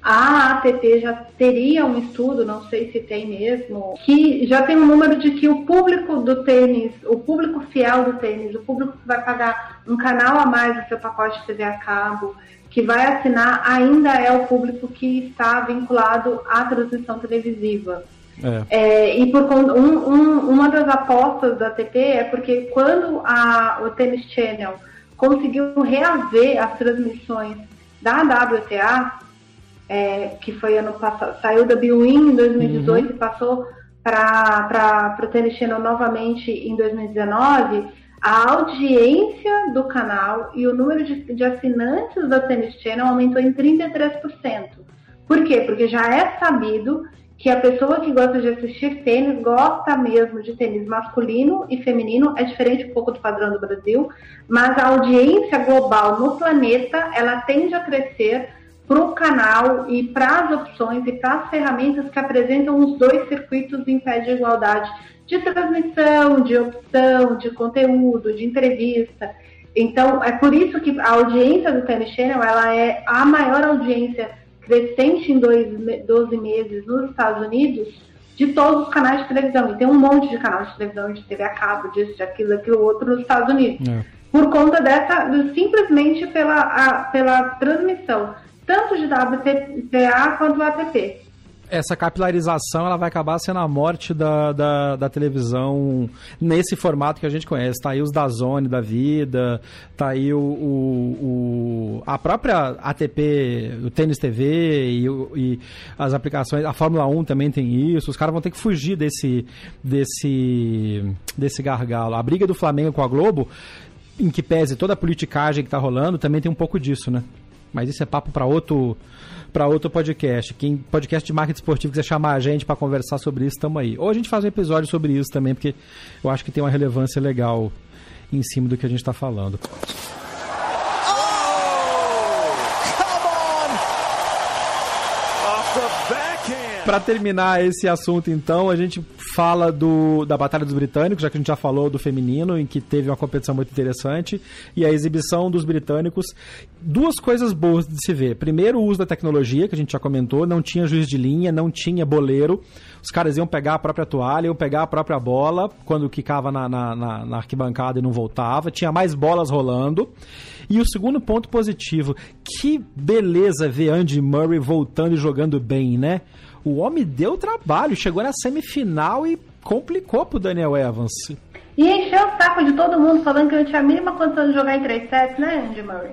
a ATP já teria um estudo, não sei se tem mesmo, que já tem um número de que o público do tênis, o público fiel do tênis, o público que vai pagar um canal a mais no seu pacote de TV a cabo, que vai assinar, ainda é o público que está vinculado à transmissão televisiva. É. É, e por um, um, uma das apostas da ATP é porque quando a, o Tennis Channel conseguiu reaver as transmissões da WTA, é, que foi ano passado, saiu da Biwin em 2018 uhum. e passou para o Tennis Channel novamente em 2019, a audiência do canal e o número de, de assinantes da Tennis Channel aumentou em 33%. Por quê? Porque já é sabido que a pessoa que gosta de assistir tênis gosta mesmo de tênis masculino e feminino, é diferente um pouco do padrão do Brasil, mas a audiência global no planeta, ela tende a crescer para o canal e para as opções e para as ferramentas que apresentam os dois circuitos em pé de igualdade de transmissão, de opção, de conteúdo, de entrevista. Então, é por isso que a audiência do Tennis Channel ela é a maior audiência crescente em dois, 12 meses nos Estados Unidos de todos os canais de televisão. E tem um monte de canais de televisão, de TV a cabo, disso, de aquilo, daquilo outro nos Estados Unidos. É. Por conta dessa, simplesmente pela, a, pela transmissão, tanto de WTA quanto ATP essa capilarização ela vai acabar sendo a morte da, da, da, televisão nesse formato que a gente conhece. Tá aí os da Zone da vida, tá aí o, o, o a própria ATP, o Tênis TV e, e, as aplicações, a Fórmula 1 também tem isso. Os caras vão ter que fugir desse, desse, desse gargalo. A briga do Flamengo com a Globo, em que pese toda a politicagem que tá rolando, também tem um pouco disso, né? Mas isso é papo para outro para outro podcast. Quem podcast de marketing esportivo quiser chamar a gente para conversar sobre isso, estamos aí. Ou a gente faz um episódio sobre isso também, porque eu acho que tem uma relevância legal em cima do que a gente está falando. Para terminar esse assunto, então, a gente fala do, da Batalha dos Britânicos, já que a gente já falou do feminino, em que teve uma competição muito interessante, e a exibição dos britânicos. Duas coisas boas de se ver. Primeiro, o uso da tecnologia, que a gente já comentou, não tinha juiz de linha, não tinha boleiro. Os caras iam pegar a própria toalha, iam pegar a própria bola, quando quicava na, na, na, na arquibancada e não voltava. Tinha mais bolas rolando. E o segundo ponto positivo, que beleza ver Andy Murray voltando e jogando bem, né? O homem deu trabalho, chegou na semifinal e complicou pro Daniel Evans. E encheu o saco de todo mundo falando que eu tinha a mínima condição de jogar em 3 sets, né, Andy Murray?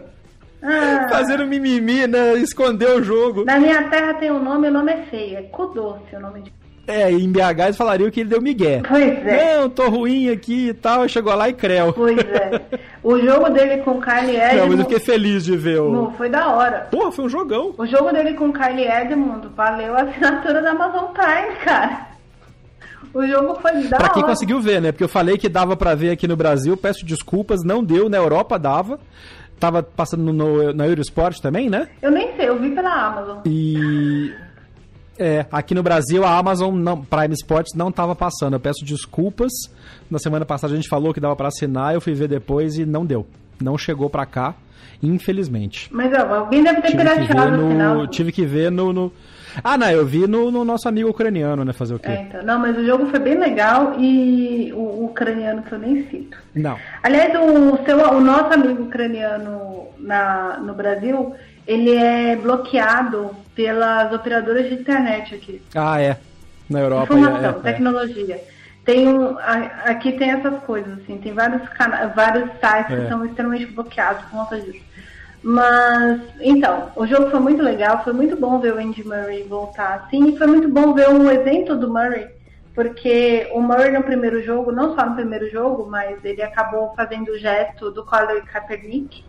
Ah, Fazendo mimimi, né? Esconder o jogo. Na minha terra tem um nome, o nome é feio. É Kudoce o nome de. É, em BH eles falariam que ele deu migué. Pois é. Não, tô ruim aqui e tal, chegou lá e creu. Pois é. O jogo dele com o Kylie Edmund... Não, mas eu fiquei feliz de ver o... Não, foi da hora. Porra, foi um jogão. O jogo dele com o Kylie Edmund valeu a assinatura da Amazon Prime, cara. O jogo foi da Pra quem hora. conseguiu ver, né? Porque eu falei que dava para ver aqui no Brasil, peço desculpas, não deu, na Europa dava. Tava passando no, no, na Eurosport também, né? Eu nem sei, eu vi pela Amazon. E é, aqui no Brasil a Amazon não, Prime Sports não estava passando. Eu peço desculpas. Na semana passada a gente falou que dava para assinar, eu fui ver depois e não deu. Não chegou para cá, infelizmente. Mas ó, alguém deve ter pirateado no, final. Tive que ver no, no... Ah, não, eu vi no, no, nosso amigo ucraniano, né? Fazer o quê? É, então, não, mas o jogo foi bem legal e o, o ucraniano que eu nem cito. Não. Aliás, o, seu, o nosso amigo ucraniano na, no Brasil, ele é bloqueado pelas operadoras de internet aqui. Ah, é. Na Europa. Informação, é, é, tecnologia. Tem um, aqui tem essas coisas, assim, tem vários, vários sites é. que são extremamente bloqueados por conta disso. Mas, então, o jogo foi muito legal, foi muito bom ver o Andy Murray voltar assim, e foi muito bom ver um evento do Murray, porque o Murray no primeiro jogo, não só no primeiro jogo, mas ele acabou fazendo o gesto do Colin Kaepernick,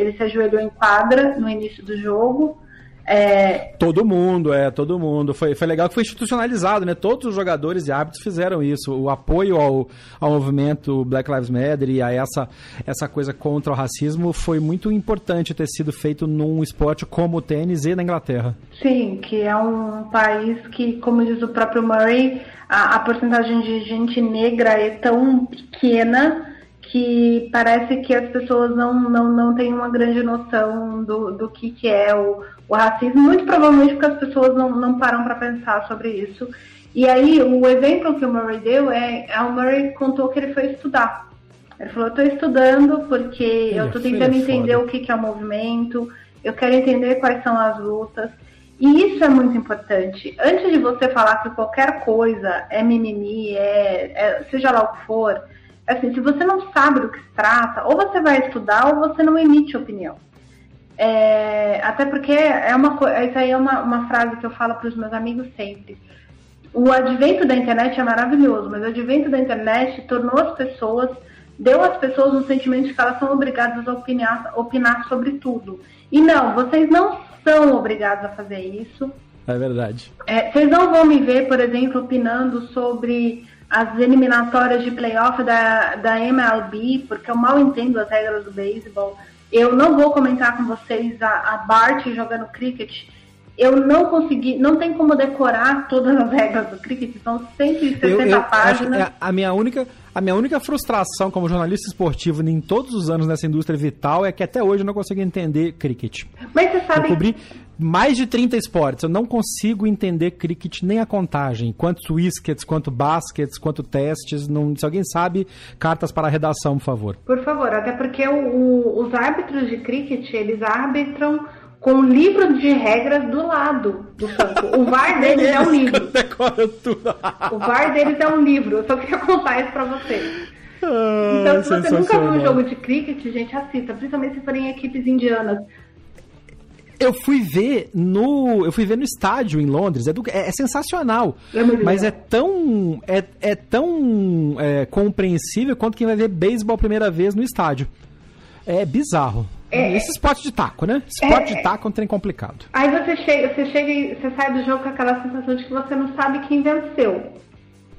ele se ajoelhou em quadra no início do jogo. É... Todo mundo, é, todo mundo. Foi, foi legal que foi institucionalizado, né? Todos os jogadores e árbitros fizeram isso. O apoio ao, ao movimento Black Lives Matter e a essa, essa coisa contra o racismo foi muito importante ter sido feito num esporte como o tênis e na Inglaterra. Sim, que é um país que, como diz o próprio Murray, a, a porcentagem de gente negra é tão pequena que parece que as pessoas não, não, não têm uma grande noção do, do que, que é o, o racismo, muito provavelmente porque as pessoas não, não param para pensar sobre isso. E aí, o exemplo que o Murray deu é, é o Murray contou que ele foi estudar. Ele falou, eu estou estudando porque ele eu estou tentando entender o que, que é o movimento, eu quero entender quais são as lutas. E isso é muito importante. Antes de você falar que qualquer coisa é mimimi, é, é seja lá o que for, assim, se você não sabe do que se trata, ou você vai estudar ou você não emite opinião. É, até porque é uma isso aí é uma, uma frase que eu falo para os meus amigos sempre. O advento da internet é maravilhoso, mas o advento da internet tornou as pessoas, deu às pessoas um sentimento de que elas são obrigadas a opinar, opinar sobre tudo. E não, vocês não são obrigados a fazer isso. É verdade. É, vocês não vão me ver, por exemplo, opinando sobre as eliminatórias de playoff da, da MLB, porque eu mal entendo as regras do beisebol. Eu não vou comentar com vocês a, a Bart jogando cricket. Eu não consegui, não tem como decorar todas as regras do cricket, são 160 eu, eu páginas. É a minha única a minha única frustração como jornalista esportivo em todos os anos nessa indústria vital é que até hoje eu não consigo entender cricket. Mas você sabe. Eu cobri mais de 30 esportes, eu não consigo entender cricket nem a contagem. Quantos wickets, quanto baskets, quanto testes. Não, se alguém sabe, cartas para a redação, por favor. Por favor, até porque o, o, os árbitros de cricket, eles arbitram com um livro de regras do lado do campo. O VAR deles é um livro. [laughs] o VAR deles é um livro. Eu só queria contar isso pra vocês. Ah, então, se você nunca viu um jogo de cricket, gente, assista, principalmente se forem equipes indianas. Eu fui ver no. Eu fui ver no estádio em Londres. É, do, é, é sensacional. É mas é tão. É, é tão é, compreensível quanto quem vai ver beisebol a primeira vez no estádio. É bizarro. É, Esse esporte de taco, né? Esporte é, de taco é um trem complicado. Aí você chega, você chega e você sai do jogo com aquela sensação de que você não sabe quem venceu.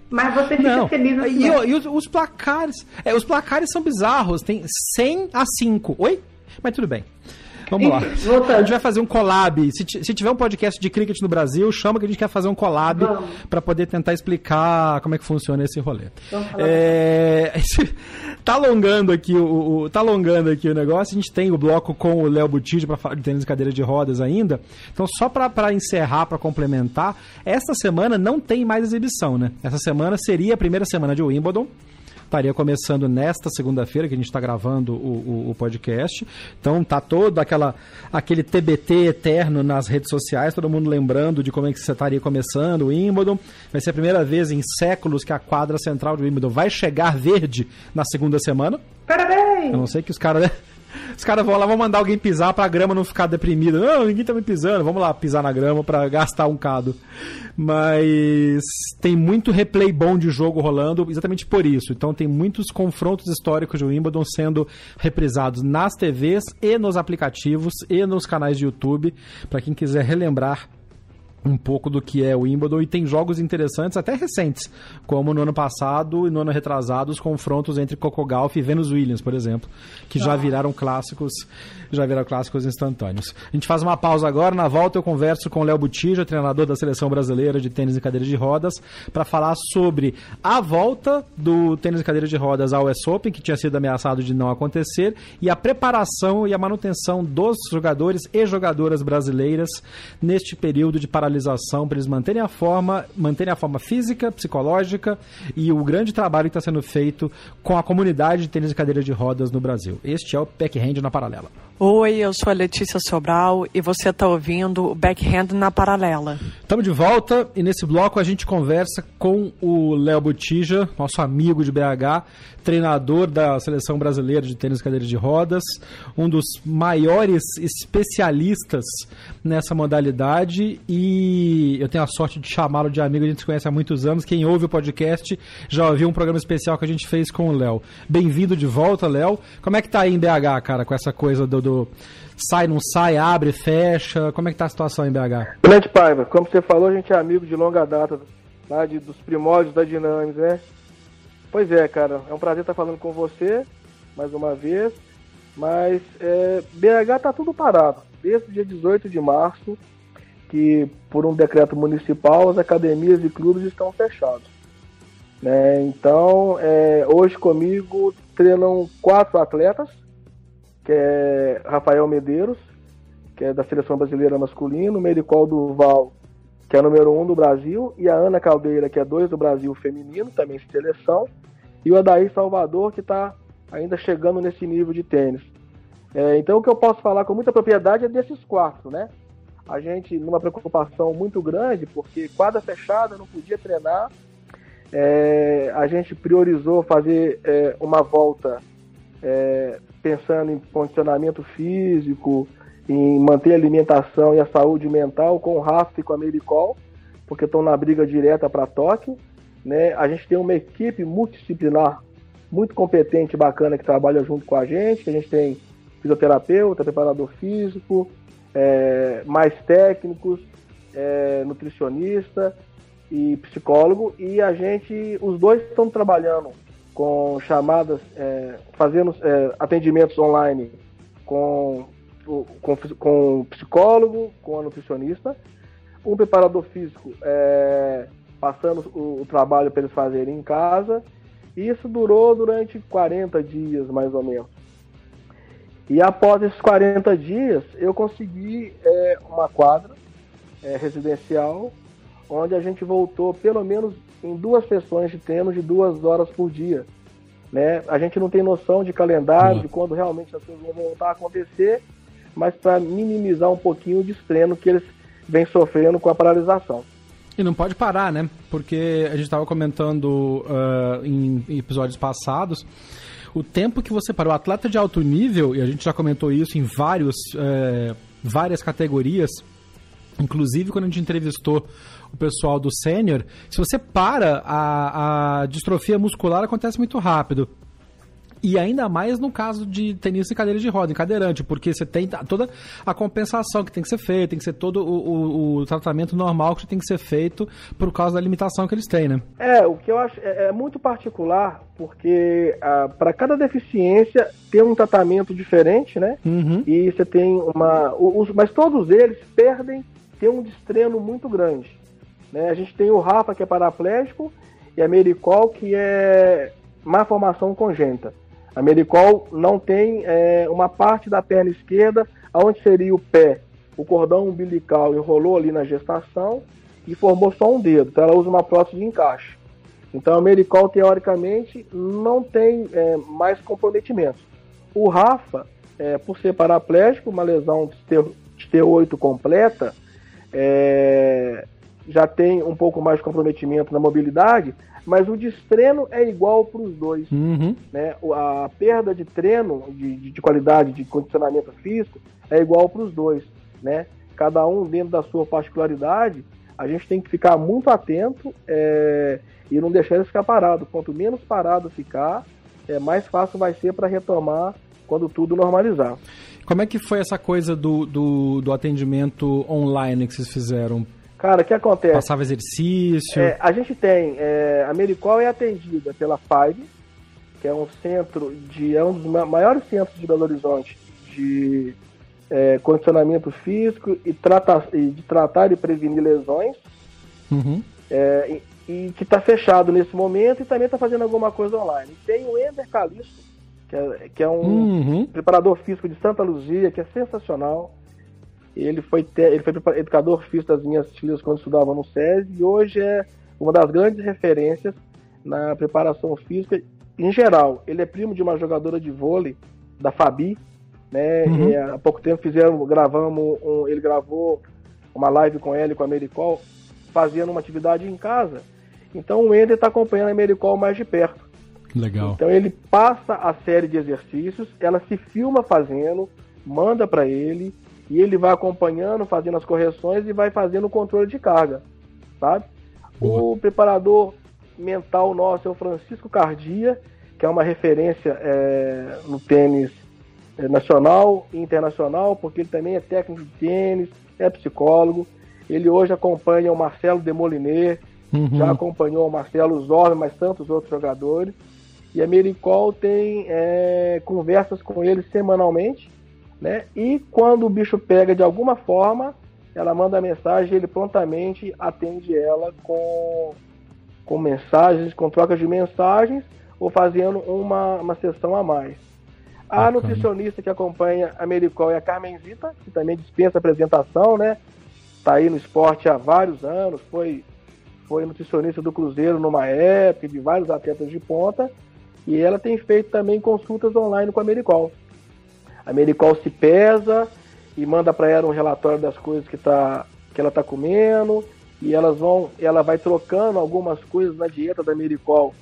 Mas você fica não. feliz assim. E, e os, os, placares. É, os placares são bizarros. Tem 100 a 5. Oi? Mas tudo bem. Vamos lá. Voltando. A gente vai fazer um collab. Se, se tiver um podcast de cricket no Brasil, chama que a gente quer fazer um collab para poder tentar explicar como é que funciona esse rolê. É, [laughs] tá alongando aqui o, o, tá alongando aqui o negócio. A gente tem o bloco com o Léo Butide para falar de tênis de cadeira de rodas ainda. Então só para encerrar, para complementar, esta semana não tem mais exibição, né? Essa semana seria a primeira semana de Wimbledon estaria começando nesta segunda-feira, que a gente está gravando o, o, o, podcast. Então tá todo aquela, aquele TBT eterno nas redes sociais, todo mundo lembrando de como é que você estaria começando o Wimbledon. Vai ser a primeira vez em séculos que a quadra central de Wimbledon vai chegar verde na segunda semana. Parabéns! Eu não sei que os caras... Os caras vão lá, vão mandar alguém pisar pra grama não ficar deprimida. Não, ninguém tá me pisando, vamos lá pisar na grama pra gastar um cado. Mas tem muito replay bom de jogo rolando exatamente por isso. Então tem muitos confrontos históricos de Wimbledon sendo reprisados nas TVs e nos aplicativos e nos canais de YouTube. para quem quiser relembrar um pouco do que é o Wimbledon e tem jogos interessantes, até recentes, como no ano passado e no ano retrasado, os confrontos entre Coco Gauff e Venus Williams, por exemplo, que já ah. viraram clássicos já viram clássicos instantâneos. A gente faz uma pausa agora, na volta eu converso com o Léo Butija, treinador da seleção brasileira de tênis e cadeira de rodas, para falar sobre a volta do tênis e cadeira de rodas ao US Open, que tinha sido ameaçado de não acontecer, e a preparação e a manutenção dos jogadores e jogadoras brasileiras neste período de paralisação para eles manterem a forma, manterem a forma física, psicológica e o grande trabalho que está sendo feito com a comunidade de tênis e cadeira de rodas no Brasil. Este é o Backhand na Paralela. Oi, eu sou a Letícia Sobral e você está ouvindo o Backhand na Paralela. Estamos de volta e nesse bloco a gente conversa com o Léo Botija, nosso amigo de BH, treinador da seleção brasileira de tênis cadeira de rodas, um dos maiores especialistas nessa modalidade e eu tenho a sorte de chamá-lo de amigo, a gente se conhece há muitos anos. Quem ouve o podcast já ouviu um programa especial que a gente fez com o Léo. Bem-vindo de volta, Léo. Como é que tá aí em BH, cara, com essa coisa do, do sai, não sai, abre, fecha? Como é que tá a situação em BH? Grande Paiva, como você falou, a gente é amigo de longa data, lá de, dos primórdios da Dinâmica, né? Pois é, cara, é um prazer estar falando com você mais uma vez. Mas é, BH tá tudo parado. Desde o dia 18 de março, que por um decreto municipal as academias e clubes estão fechados. Né? Então, é, hoje comigo treinam quatro atletas, que é Rafael Medeiros, que é da seleção brasileira masculino, Mericol Duval, que é número um do Brasil, e a Ana Caldeira, que é dois do Brasil feminino, também seleção, e o Adair Salvador, que está ainda chegando nesse nível de tênis. É, então o que eu posso falar com muita propriedade é desses quatro, né? A gente, numa preocupação muito grande, porque quadra fechada, não podia treinar, é, a gente priorizou fazer é, uma volta é, pensando em condicionamento físico, em manter a alimentação e a saúde mental com o Rafa e com a Mericol, porque estão na briga direta para Tóquio. Né? A gente tem uma equipe multidisciplinar muito competente, bacana, que trabalha junto com a gente. A gente tem fisioterapeuta, preparador físico, é, mais técnicos, é, nutricionista e psicólogo, e a gente, os dois estão trabalhando com chamadas, é, fazendo é, atendimentos online com, com, com psicólogo, com a nutricionista, um preparador físico é, passando o, o trabalho para eles fazerem em casa, e isso durou durante 40 dias, mais ou menos. E após esses 40 dias, eu consegui é, uma quadra é, residencial, onde a gente voltou pelo menos em duas sessões de treino de duas horas por dia. Né? A gente não tem noção de calendário, de quando realmente as coisas vão voltar a acontecer, mas para minimizar um pouquinho o destreno que eles vêm sofrendo com a paralisação. E não pode parar, né? Porque a gente estava comentando uh, em episódios passados o tempo que você parou. O atleta de alto nível, e a gente já comentou isso em vários, uh, várias categorias, inclusive quando a gente entrevistou o pessoal do sênior, se você para, a, a distrofia muscular acontece muito rápido. E ainda mais no caso de tenista em cadeira de roda, em cadeirante, porque você tem toda a compensação que tem que ser feita, tem que ser todo o, o, o, tratamento normal que tem que ser feito por causa da limitação que eles têm, né? É, o que eu acho é, é muito particular, porque ah, para cada deficiência tem um tratamento diferente, né? Uhum. E você tem uma. Os, mas todos eles perdem, tem um destreno muito grande. Né? A gente tem o Rafa, que é paraplégico, e a Mericol, que é má formação congênita. A Mericol não tem é, uma parte da perna esquerda, onde seria o pé, o cordão umbilical enrolou ali na gestação e formou só um dedo. Então ela usa uma prótese de encaixe. Então a Mericol, teoricamente, não tem é, mais comprometimento. O Rafa, é, por ser paraplégico, uma lesão de T8 completa, é, já tem um pouco mais de comprometimento na mobilidade, mas o destreno é igual para os dois. Uhum. Né? A perda de treino, de, de qualidade de condicionamento físico, é igual para os dois. Né? Cada um dentro da sua particularidade, a gente tem que ficar muito atento é, e não deixar ele ficar parado. Quanto menos parado ficar, é, mais fácil vai ser para retomar quando tudo normalizar. Como é que foi essa coisa do, do, do atendimento online que vocês fizeram? Cara, o que acontece? Passava exercício. É, a gente tem. É, a Mericol é atendida pela Five, que é um centro de. é um dos maiores centros de Belo Horizonte de é, condicionamento físico e, trata, e de tratar e prevenir lesões. Uhum. É, e, e, que está fechado nesse momento e também está fazendo alguma coisa online. Tem o Ender Calisto, que é, que é um uhum. preparador físico de Santa Luzia, que é sensacional. Ele foi, ele foi educador físico das minhas filhas quando estudavam no SESI e hoje é uma das grandes referências na preparação física em geral. Ele é primo de uma jogadora de vôlei, da Fabi, né? Uhum. E há pouco tempo fizeram, gravamos, um, ele gravou uma live com ela e com a Mericol, fazendo uma atividade em casa. Então o Ender está acompanhando a Mericol mais de perto. Legal. Então ele passa a série de exercícios, ela se filma fazendo, manda para ele, e ele vai acompanhando, fazendo as correções e vai fazendo o controle de carga, sabe? Boa. O preparador mental nosso é o Francisco Cardia, que é uma referência é, no tênis é, nacional e internacional, porque ele também é técnico de tênis, é psicólogo. Ele hoje acompanha o Marcelo Demoliner, uhum. já acompanhou o Marcelo Zorba, mas tantos outros jogadores. E a Mericol tem é, conversas com ele semanalmente né? E quando o bicho pega de alguma forma, ela manda a mensagem e ele prontamente atende ela com, com mensagens, com trocas de mensagens ou fazendo uma, uma sessão a mais. A Bacana. nutricionista que acompanha a Mericol é a Carmenzita, que também dispensa apresentação, né? Tá aí no esporte há vários anos, foi, foi nutricionista do Cruzeiro numa época, de vários atletas de ponta, e ela tem feito também consultas online com a Mericol. A Mericol se pesa e manda para ela um relatório das coisas que, tá, que ela está comendo e elas vão, ela vai trocando algumas coisas na dieta da Mericol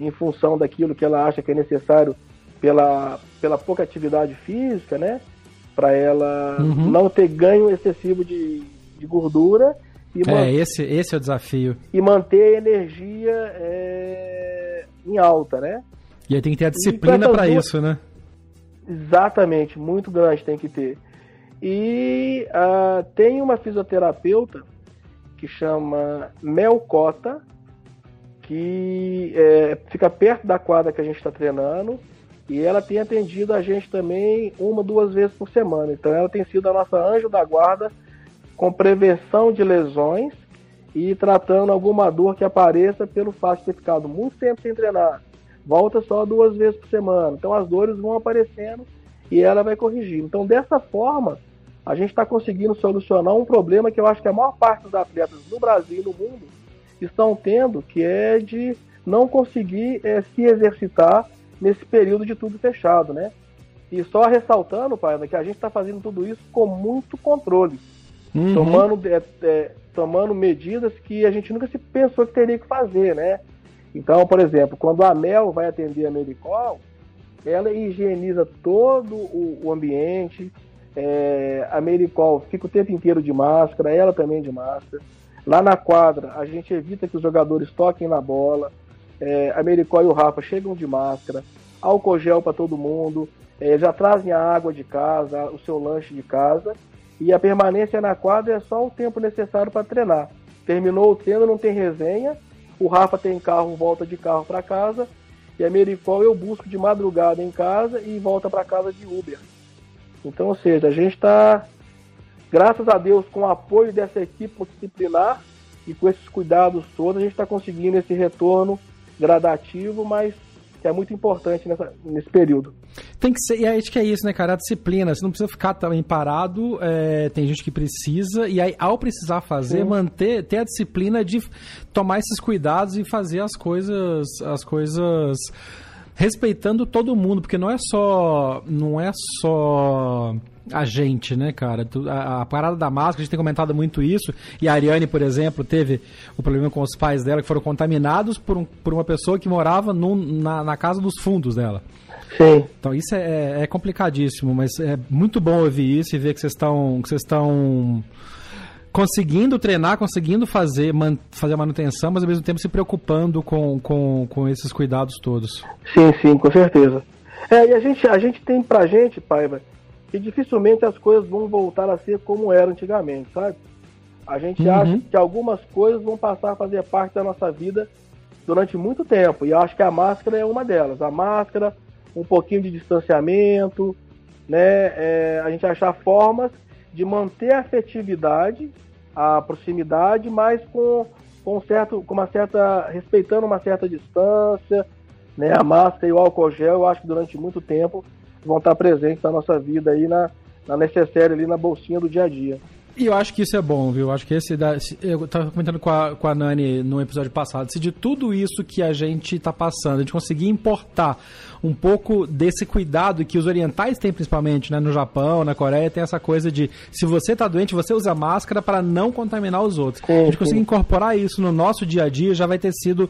em função daquilo que ela acha que é necessário pela, pela pouca atividade física, né? Para ela uhum. não ter ganho excessivo de, de gordura. E é, esse, esse é o desafio. E manter a energia é, em alta, né? E aí tem que ter a disciplina para isso, né? Exatamente, muito grande tem que ter. E uh, tem uma fisioterapeuta que chama Melcota, que é, fica perto da quadra que a gente está treinando. E ela tem atendido a gente também uma, duas vezes por semana. Então ela tem sido a nossa anjo da guarda com prevenção de lesões e tratando alguma dor que apareça pelo fato de ter ficado muito tempo sem treinar. Volta só duas vezes por semana. Então as dores vão aparecendo e ela vai corrigir. Então dessa forma, a gente está conseguindo solucionar um problema que eu acho que a maior parte dos atletas no Brasil e no mundo estão tendo, que é de não conseguir é, se exercitar nesse período de tudo fechado, né? E só ressaltando, pai, que a gente está fazendo tudo isso com muito controle, uhum. tomando, é, é, tomando medidas que a gente nunca se pensou que teria que fazer, né? Então, por exemplo, quando a Mel vai atender a Medicol, ela higieniza todo o, o ambiente, é, a Medicol fica o tempo inteiro de máscara, ela também de máscara. Lá na quadra, a gente evita que os jogadores toquem na bola, é, a Mericó e o Rafa chegam de máscara, álcool gel para todo mundo, é, já trazem a água de casa, o seu lanche de casa, e a permanência na quadra é só o tempo necessário para treinar. Terminou o treino, não tem resenha, o Rafa tem carro, volta de carro para casa, e a Mericol eu busco de madrugada em casa e volta para casa de Uber. Então, ou seja, a gente está, graças a Deus, com o apoio dessa equipe multidisciplinar e com esses cuidados todos, a gente está conseguindo esse retorno gradativo, mas que é muito importante nessa, nesse período. Tem que ser, e acho que é isso, né, cara? A disciplina, você não precisa ficar também parado, é, tem gente que precisa, e aí, ao precisar fazer, Sim. manter, ter a disciplina de tomar esses cuidados e fazer as coisas, as coisas respeitando todo mundo, porque não é só, não é só a gente, né, cara? A, a, parada da máscara, a gente tem comentado muito isso. E a Ariane, por exemplo, teve o problema com os pais dela que foram contaminados por, um, por uma pessoa que morava num, na, na casa dos fundos dela. Sim. Então isso é, é, complicadíssimo, mas é muito bom ouvir isso e ver que vocês estão que vocês estão conseguindo treinar, conseguindo fazer, man, fazer a manutenção, mas ao mesmo tempo se preocupando com, com, com esses cuidados todos. Sim, sim, com certeza. É, e a gente, a gente tem pra gente, Paiva, que dificilmente as coisas vão voltar a ser como eram antigamente, sabe? A gente uhum. acha que algumas coisas vão passar a fazer parte da nossa vida durante muito tempo. E acho que a máscara é uma delas. A máscara, um pouquinho de distanciamento, né? É, a gente achar formas de manter a afetividade, a proximidade, mas com, com certo, com uma certa, respeitando uma certa distância, né? A máscara e o álcool gel, eu acho que durante muito tempo vão estar presentes na nossa vida aí, na, na necessária ali na bolsinha do dia a dia. E eu acho que isso é bom, viu? Eu acho que esse. Da, eu estava comentando com a, com a Nani no episódio passado. Se de tudo isso que a gente está passando, a gente conseguir importar um pouco desse cuidado que os orientais têm, principalmente, né? No Japão, na Coreia, tem essa coisa de se você está doente, você usa máscara para não contaminar os outros. Sim, a gente conseguir incorporar isso no nosso dia a dia já vai ter sido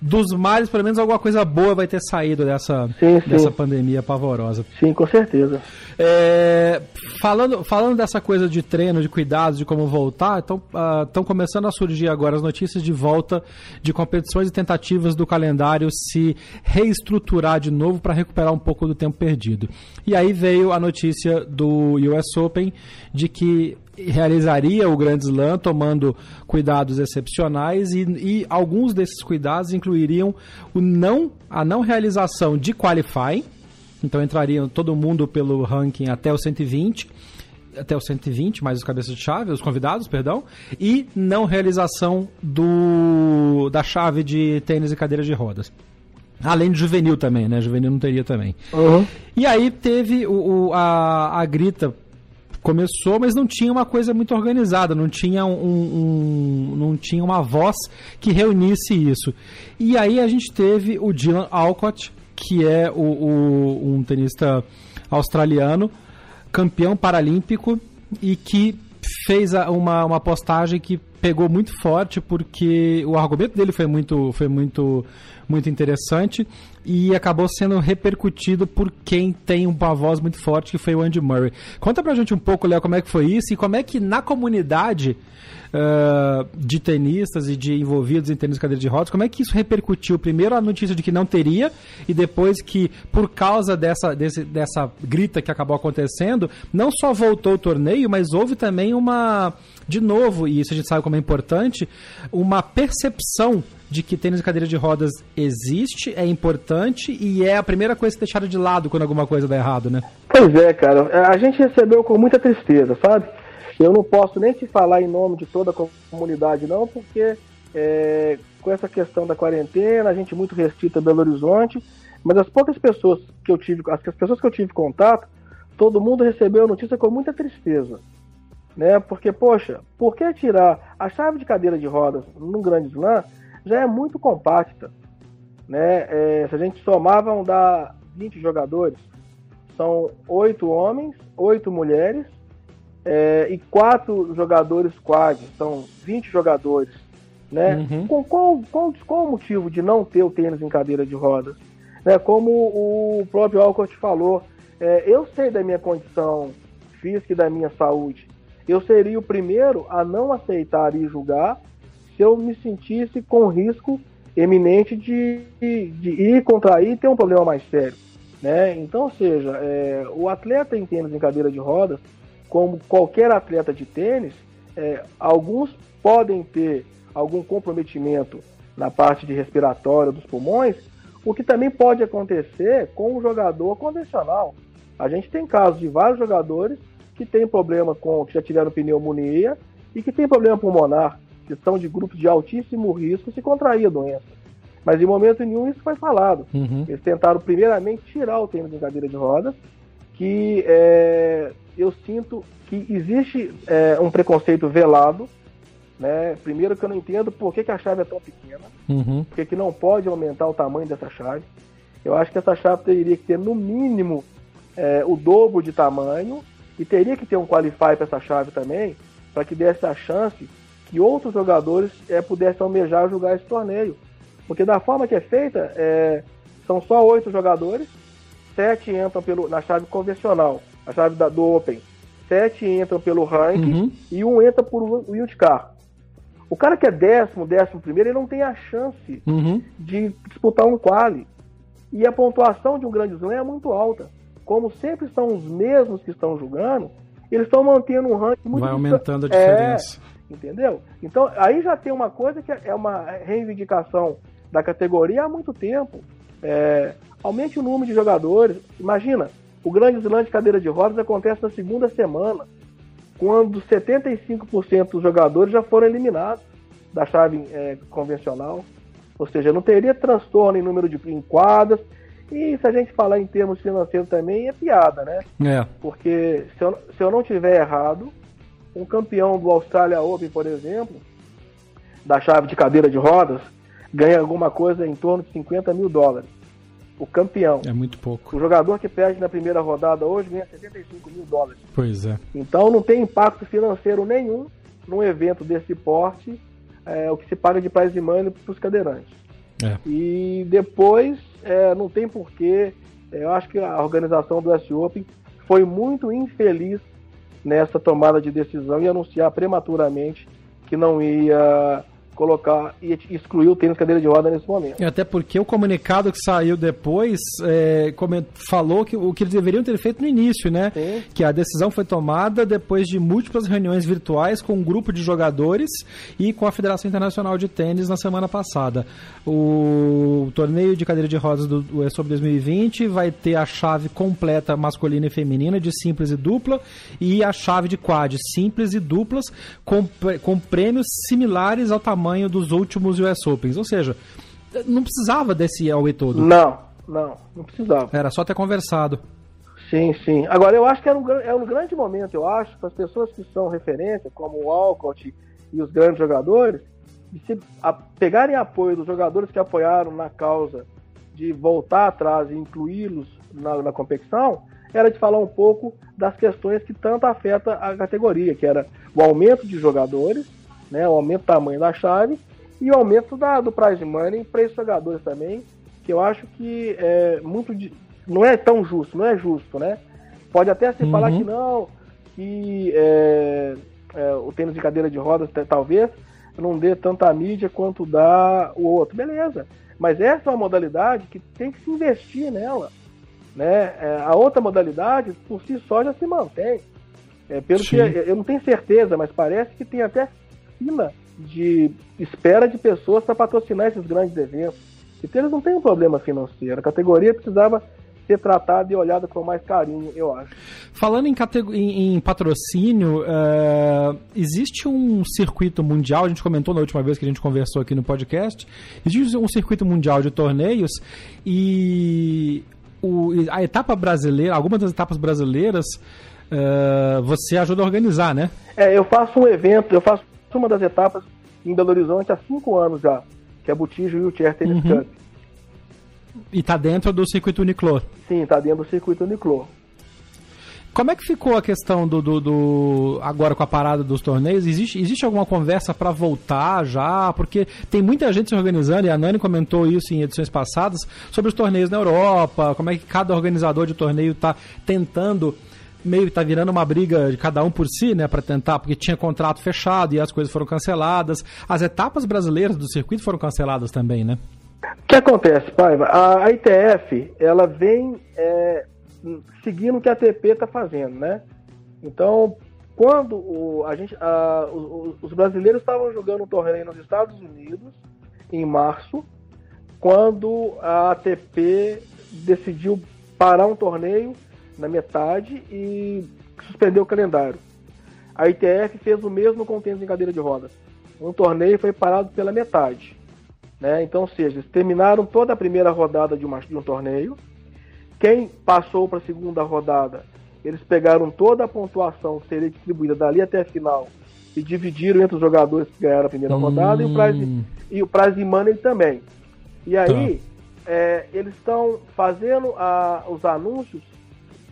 dos males, pelo menos alguma coisa boa vai ter saído dessa, sim, sim. dessa pandemia pavorosa. Sim, com certeza. É, falando, falando dessa coisa de treino, de cuidados, de como voltar, estão uh, começando a surgir agora as notícias de volta de competições e tentativas do calendário se reestruturar de novo para recuperar um pouco do tempo perdido. E aí veio a notícia do US Open de que realizaria o Grand Slam tomando cuidados excepcionais e, e, alguns desses cuidados incluiriam o não, a não realização de qualifying, então entrariam todo mundo pelo ranking até o 120, até o 120, mais os cabeças de chave, os convidados, perdão, e não realização do da chave de tênis e cadeiras de rodas. Além de juvenil também, né? Juvenil não teria também. Uhum. E aí teve o, o a, a grita começou, mas não tinha uma coisa muito organizada, não tinha, um, um, não tinha uma voz que reunisse isso. E aí a gente teve o Dylan Alcott, que é o, o, um tenista australiano, campeão paralímpico e que fez uma, uma postagem que pegou muito forte porque o argumento dele foi muito, foi muito, muito interessante e acabou sendo repercutido por quem tem uma voz muito forte, que foi o Andy Murray. Conta pra gente um pouco, Léo, como é que foi isso e como é que na comunidade uh, de tenistas e de envolvidos em tênis de cadeira de rodas, como é que isso repercutiu? Primeiro a notícia de que não teria e depois que, por causa dessa, desse, dessa grita que acabou acontecendo, não só voltou o torneio, mas houve também uma... De novo, e isso a gente sabe como é importante, uma percepção de que tênis e cadeira de rodas existe, é importante e é a primeira coisa que deixar de lado quando alguma coisa dá errado, né? Pois é, cara. A gente recebeu com muita tristeza, sabe? Eu não posso nem te falar em nome de toda a comunidade, não, porque é, com essa questão da quarentena, a gente muito restrita Belo Horizonte, mas as poucas pessoas que eu tive, as pessoas que eu tive contato, todo mundo recebeu a notícia com muita tristeza. Né? Porque, poxa, por que tirar a chave de cadeira de rodas num grande slam já é muito compacta. Né? É, se a gente somar, vão dar 20 jogadores. São oito homens, oito mulheres é, e quatro jogadores quad, são 20 jogadores. Né? Uhum. Com qual, qual, qual o motivo de não ter o tênis em cadeira de rodas? Né? Como o próprio Alcott falou, é, eu sei da minha condição física e da minha saúde. Eu seria o primeiro a não aceitar e julgar se eu me sentisse com risco eminente de, de ir contrair e ter um problema mais sério. Né? Então, ou seja, é, o atleta em tênis em cadeira de rodas como qualquer atleta de tênis, é, alguns podem ter algum comprometimento na parte de respiratória dos pulmões, o que também pode acontecer com um jogador convencional. A gente tem casos de vários jogadores que têm problema com, que já tiveram pneumonia e que têm problema pulmonar, que são de grupos de altíssimo risco se contrair a doença. Mas em momento nenhum isso foi falado. Uhum. Eles tentaram primeiramente tirar o tênis de cadeira de rodas, que é, eu sinto que existe é, um preconceito velado. Né? Primeiro que eu não entendo por que, que a chave é tão pequena, uhum. porque que não pode aumentar o tamanho dessa chave. Eu acho que essa chave teria que ter no mínimo é, o dobro de tamanho e teria que ter um qualify para essa chave também, para que desse a chance que outros jogadores é, pudessem almejar jogar esse torneio. Porque da forma que é feita, é, são só oito jogadores, sete entram pelo, na chave convencional a chave da, do Open. Sete entram pelo ranking uhum. e um entra por wildcard. O cara que é décimo, décimo primeiro, ele não tem a chance uhum. de disputar um quali. E a pontuação de um grande slam é muito alta. Como sempre são os mesmos que estão jogando, eles estão mantendo um ranking muito Vai aumentando a diferença. É, entendeu? Então, aí já tem uma coisa que é uma reivindicação da categoria há muito tempo. É, aumente o número de jogadores. Imagina, o Grande Slam de cadeira de rodas acontece na segunda semana, quando 75% dos jogadores já foram eliminados da chave é, convencional. Ou seja, não teria transtorno em número de enquadras. E se a gente falar em termos financeiros também, é piada, né? É. Porque se eu, se eu não tiver errado, um campeão do Australia Open, por exemplo, da chave de cadeira de rodas, ganha alguma coisa em torno de 50 mil dólares o campeão. É muito pouco. O jogador que perde na primeira rodada hoje ganha 75 mil dólares. Pois é. Então não tem impacto financeiro nenhum num evento desse porte, é, o que se paga de prize money para os cadeirantes. É. E depois é, não tem porquê. É, eu acho que a organização do S Open foi muito infeliz nessa tomada de decisão e anunciar prematuramente que não ia colocar e excluir o tênis cadeira de roda nesse momento. Até porque o comunicado que saiu depois é, falou que o que eles deveriam ter feito no início, né? Sim. Que a decisão foi tomada depois de múltiplas reuniões virtuais com um grupo de jogadores e com a Federação Internacional de Tênis na semana passada. O torneio de cadeira de rodas do, do sobre 2020 vai ter a chave completa masculina e feminina de simples e dupla e a chave de quad simples e duplas com, com prêmios similares ao tamanho tamanho dos últimos US Opens. Ou seja, não precisava desse AUE todo. Não, não, não precisava. Era só ter conversado. Sim, sim. Agora, eu acho que é um, é um grande momento, eu acho, para as pessoas que são referência, como o Alcott e os grandes jogadores, de se a, pegarem apoio dos jogadores que apoiaram na causa de voltar atrás e incluí-los na, na competição, era de falar um pouco das questões que tanto afeta a categoria, que era o aumento de jogadores, né? O aumento do tamanho da chave e o aumento da, do prize money para esses jogadores também, que eu acho que é muito não é tão justo, não é justo, né? Pode até se uhum. falar que não, que é, é, o tênis de cadeira de rodas talvez não dê tanta mídia quanto dá o outro, beleza? Mas essa é uma modalidade que tem que se investir nela, né? É, a outra modalidade por si só já se mantém. É, pelo Sim. que eu não tenho certeza, mas parece que tem até fila de espera de pessoas para patrocinar esses grandes eventos. Então eles não têm um problema financeiro. A categoria precisava ser tratada e olhada com mais carinho, eu acho. Falando em, em, em patrocínio, uh, existe um circuito mundial, a gente comentou na última vez que a gente conversou aqui no podcast, existe um circuito mundial de torneios e o, a etapa brasileira, algumas das etapas brasileiras, uh, você ajuda a organizar, né? É, eu faço um evento, eu faço uma das etapas em Belo Horizonte há cinco anos já, que é a Butijo e o Chair Tennis uhum. Cup. E tá dentro do circuito Uniclor? Sim, tá dentro do circuito Uniclor. Como é que ficou a questão do, do, do, agora com a parada dos torneios? Existe, existe alguma conversa para voltar já? Porque tem muita gente se organizando e a Nani comentou isso em edições passadas sobre os torneios na Europa, como é que cada organizador de torneio está tentando meio tá virando uma briga de cada um por si, né, para tentar, porque tinha contrato fechado e as coisas foram canceladas. As etapas brasileiras do circuito foram canceladas também, né? O que acontece, Paiva? A ITF, ela vem é, seguindo o que a ATP está fazendo, né? Então, quando o, a gente, a, os, os brasileiros estavam jogando um torneio nos Estados Unidos, em março, quando a ATP decidiu parar um torneio na metade e suspendeu o calendário. A ITF fez o mesmo com o tênis em cadeira de rodas. Um torneio foi parado pela metade. Né? Então, ou seja, eles terminaram toda a primeira rodada de, uma, de um torneio. Quem passou para a segunda rodada, eles pegaram toda a pontuação que seria distribuída dali até a final e dividiram entre os jogadores que ganharam a primeira hum. rodada e o prize, e o prize money também. E aí, tá. é, eles estão fazendo a, os anúncios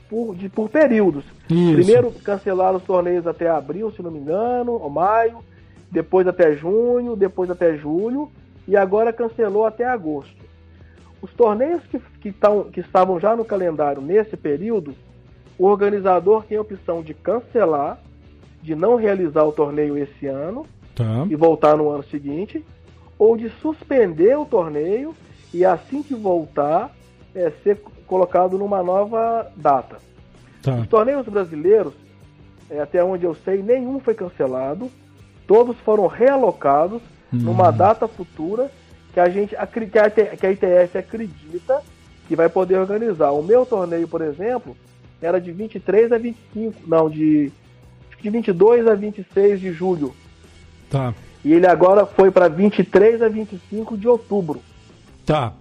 por, de, por períodos. Isso. Primeiro cancelaram os torneios até abril, se não me engano, ou maio, depois até junho, depois até julho, e agora cancelou até agosto. Os torneios que, que, tão, que estavam já no calendário nesse período, o organizador tem a opção de cancelar, de não realizar o torneio esse ano tá. e voltar no ano seguinte, ou de suspender o torneio e assim que voltar é, ser colocado numa nova data. Tá. Os torneios brasileiros, é, até onde eu sei, nenhum foi cancelado, todos foram realocados hum. numa data futura que a gente que a, que a ITF acredita que vai poder organizar. O meu torneio, por exemplo, era de 23 a 25, não, de, de 22 a 26 de julho. Tá. E ele agora foi para 23 a 25 de outubro. Tá.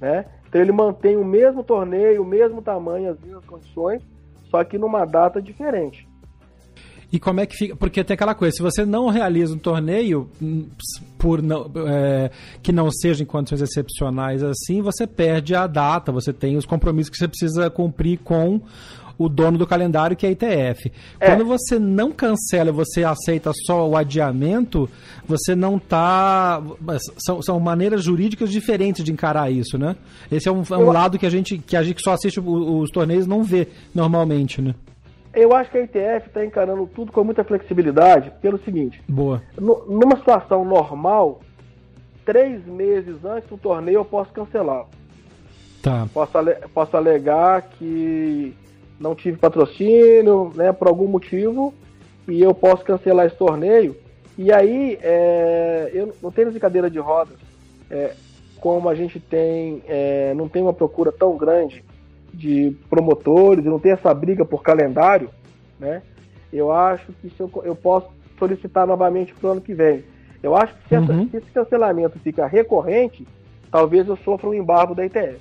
Né? Então ele mantém o mesmo torneio, o mesmo tamanho, as mesmas condições, só que numa data diferente. E como é que fica? Porque tem aquela coisa, se você não realiza um torneio hum, por não, é, que não seja em condições excepcionais assim, você perde a data, você tem os compromissos que você precisa cumprir com o dono do calendário, que é a ITF. É. Quando você não cancela, você aceita só o adiamento, você não está. São, são maneiras jurídicas diferentes de encarar isso, né? Esse é um, é um Eu... lado que a gente que a gente só assiste os torneios não vê normalmente, né? Eu acho que a ITF está encarando tudo com muita flexibilidade, pelo seguinte: Boa. numa situação normal, três meses antes do torneio eu posso cancelar. Tá. Posso, ale posso alegar que não tive patrocínio, né, por algum motivo, e eu posso cancelar esse torneio. E aí, é, eu não tenho de cadeira de rodas, é, como a gente tem, é, não tem uma procura tão grande de promotores, e não tem essa briga por calendário, né? Eu acho que se eu, eu posso solicitar novamente para o ano que vem. Eu acho que se, essa, uhum. se, esse cancelamento fica recorrente, talvez eu sofra um embargo da ITF.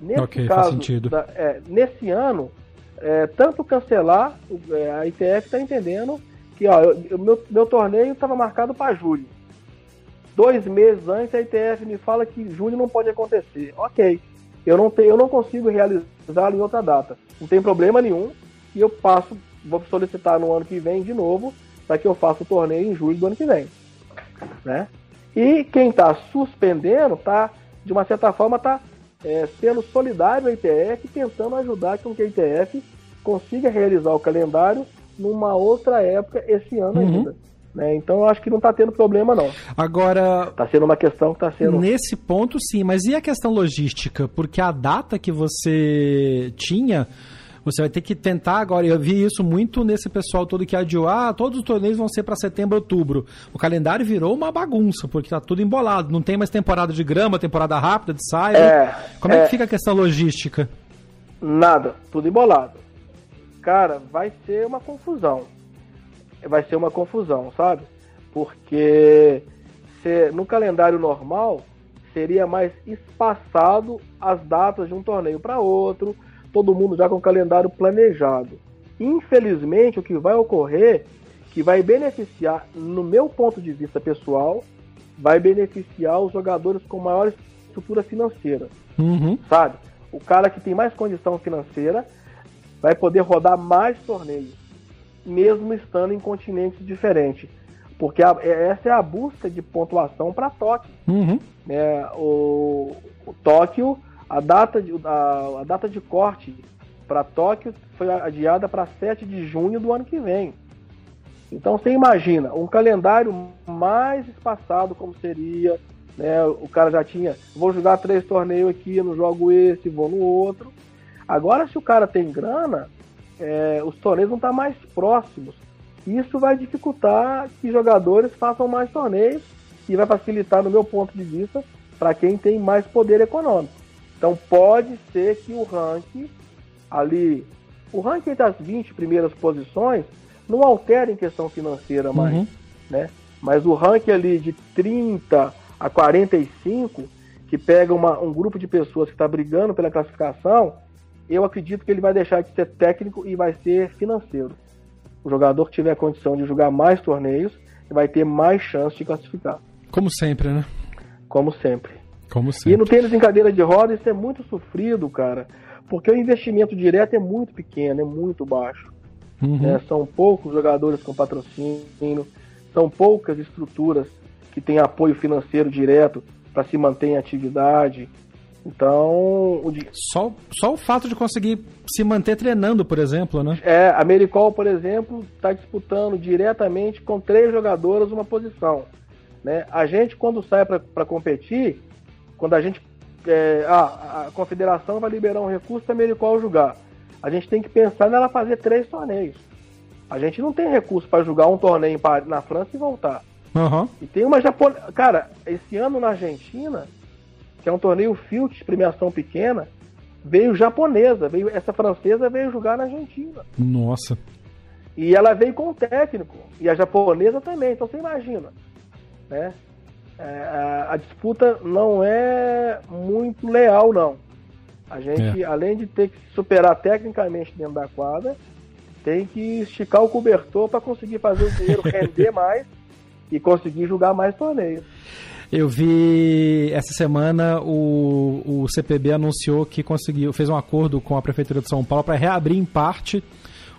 Nesse okay, caso, da, é, nesse ano, é, tanto cancelar, é, a ITF está entendendo que ó, eu, meu, meu torneio estava marcado para julho. Dois meses antes a ITF me fala que julho não pode acontecer. Ok, eu não, tenho, eu não consigo realizá-lo em outra data. Não tem problema nenhum e eu passo, vou solicitar no ano que vem de novo para que eu faça o torneio em julho do ano que vem. Né? E quem está suspendendo está, de uma certa forma, está é, sendo solidário à ITF, tentando ajudar com que a ITF consiga realizar o calendário numa outra época esse ano uhum. ainda. Né? Então eu acho que não está tendo problema não. Agora está sendo uma questão que está sendo nesse ponto sim, mas e a questão logística? Porque a data que você tinha Você vai ter que tentar agora. Eu vi isso muito nesse pessoal todo que adiou. Ah, todos os torneios vão ser para setembro, outubro. O calendário virou uma bagunça, porque tá tudo embolado. Não tem mais temporada de grama, temporada rápida de saia. É, Como é, é. que fica a questão logística? Nada, tudo embolado. Cara, vai ser uma confusão. Vai ser uma confusão, sabe? Porque se, no calendário normal seria mais espaçado as datas de um torneio para outro, todo mundo já com o calendário planejado. Infelizmente, o que vai ocorrer, que vai beneficiar, no meu ponto de vista pessoal, vai beneficiar os jogadores com maior estrutura financeira, Uhum. sabe? O cara que tem mais condição financeira vai poder rodar mais torneios, mesmo estando em continentes diferentes. Porque a- é- essa é a busca de pontuação para Tóquio. Uhum. né? O, o Tóquio, a data de, a, a data de corte para Tóquio foi adiada para 7 de junho do ano que vem. Então você imagina um calendário mais espaçado como seria, né? O cara já tinha, vou jogar três torneios aqui, não jogo esse, vou no outro. Agora se o cara tem grana, é, os torneios vão estar mais próximos. Isso vai dificultar que jogadores façam mais torneios e vai facilitar, no meu ponto de vista, para quem tem mais poder econômico. Então pode ser que o ranking ali, o ranking entre as 20 primeiras posições, não altere em questão financeira mais, Uhum. né? Mas o ranking ali de 30 a 45, que pega uma- um grupo de pessoas que está brigando pela classificação, eu acredito que ele vai deixar de ser técnico e vai ser financeiro. O jogador que tiver condição de jogar mais torneios vai ter mais chance de classificar, Como sempre, né? como sempre. Como E sempre. no tênis em cadeira de roda isso é muito sofrido, cara, porque o investimento direto é muito pequeno, é muito baixo. Uhum. né? São poucos jogadores com patrocínio, são poucas estruturas que têm apoio financeiro direto para se manter em atividade. Então, o Só, só o fato de conseguir se manter treinando, por exemplo, né? é, a Americol, por exemplo, está disputando diretamente com três jogadoras uma posição. Né? A gente, quando sai para competir, quando a gente. é, ah, a confederação vai liberar um recurso para a Americol jogar. A gente tem que pensar nela fazer três torneios. A gente não tem recurso para jogar um torneio na França e voltar. Aham. E tem uma japonesa. Cara, esse ano na Argentina, que é um torneio Filt de premiação pequena, veio japonesa, veio essa francesa veio jogar na Argentina. Nossa. E ela veio com o técnico. E a japonesa também. Então você imagina. Né? É, a, disputa não é muito leal, não. A gente, além de ter que superar tecnicamente dentro da quadra, tem que esticar o cobertor para conseguir fazer o dinheiro [laughs] render mais e conseguir jogar mais torneios. Eu vi essa semana o, o CPB anunciou que conseguiu, fez um acordo com a Prefeitura de São Paulo para reabrir em parte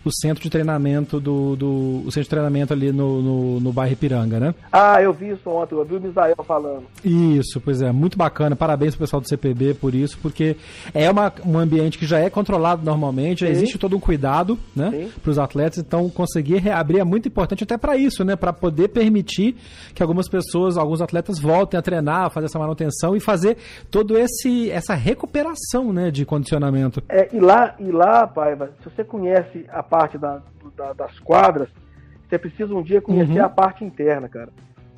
o centro de treinamento do, do o centro de treinamento ali no, no, no bairro Ipiranga, né? Ah, eu vi isso ontem, eu vi o Misael falando. Isso, pois é, muito bacana. Parabéns pro pessoal do CPB por isso, porque é uma, um ambiente que já é controlado normalmente, já Sim. existe todo um cuidado, né, para os atletas. Então, conseguir reabrir é muito importante até para isso, né, para poder permitir que algumas pessoas, alguns atletas voltem a treinar, fazer essa manutenção e fazer todo esse essa recuperação, né, de condicionamento. É, e lá, e lá, Paiva, se você conhece a parte da- do- da- das quadras, você precisa um dia conhecer Uhum. a parte interna, cara.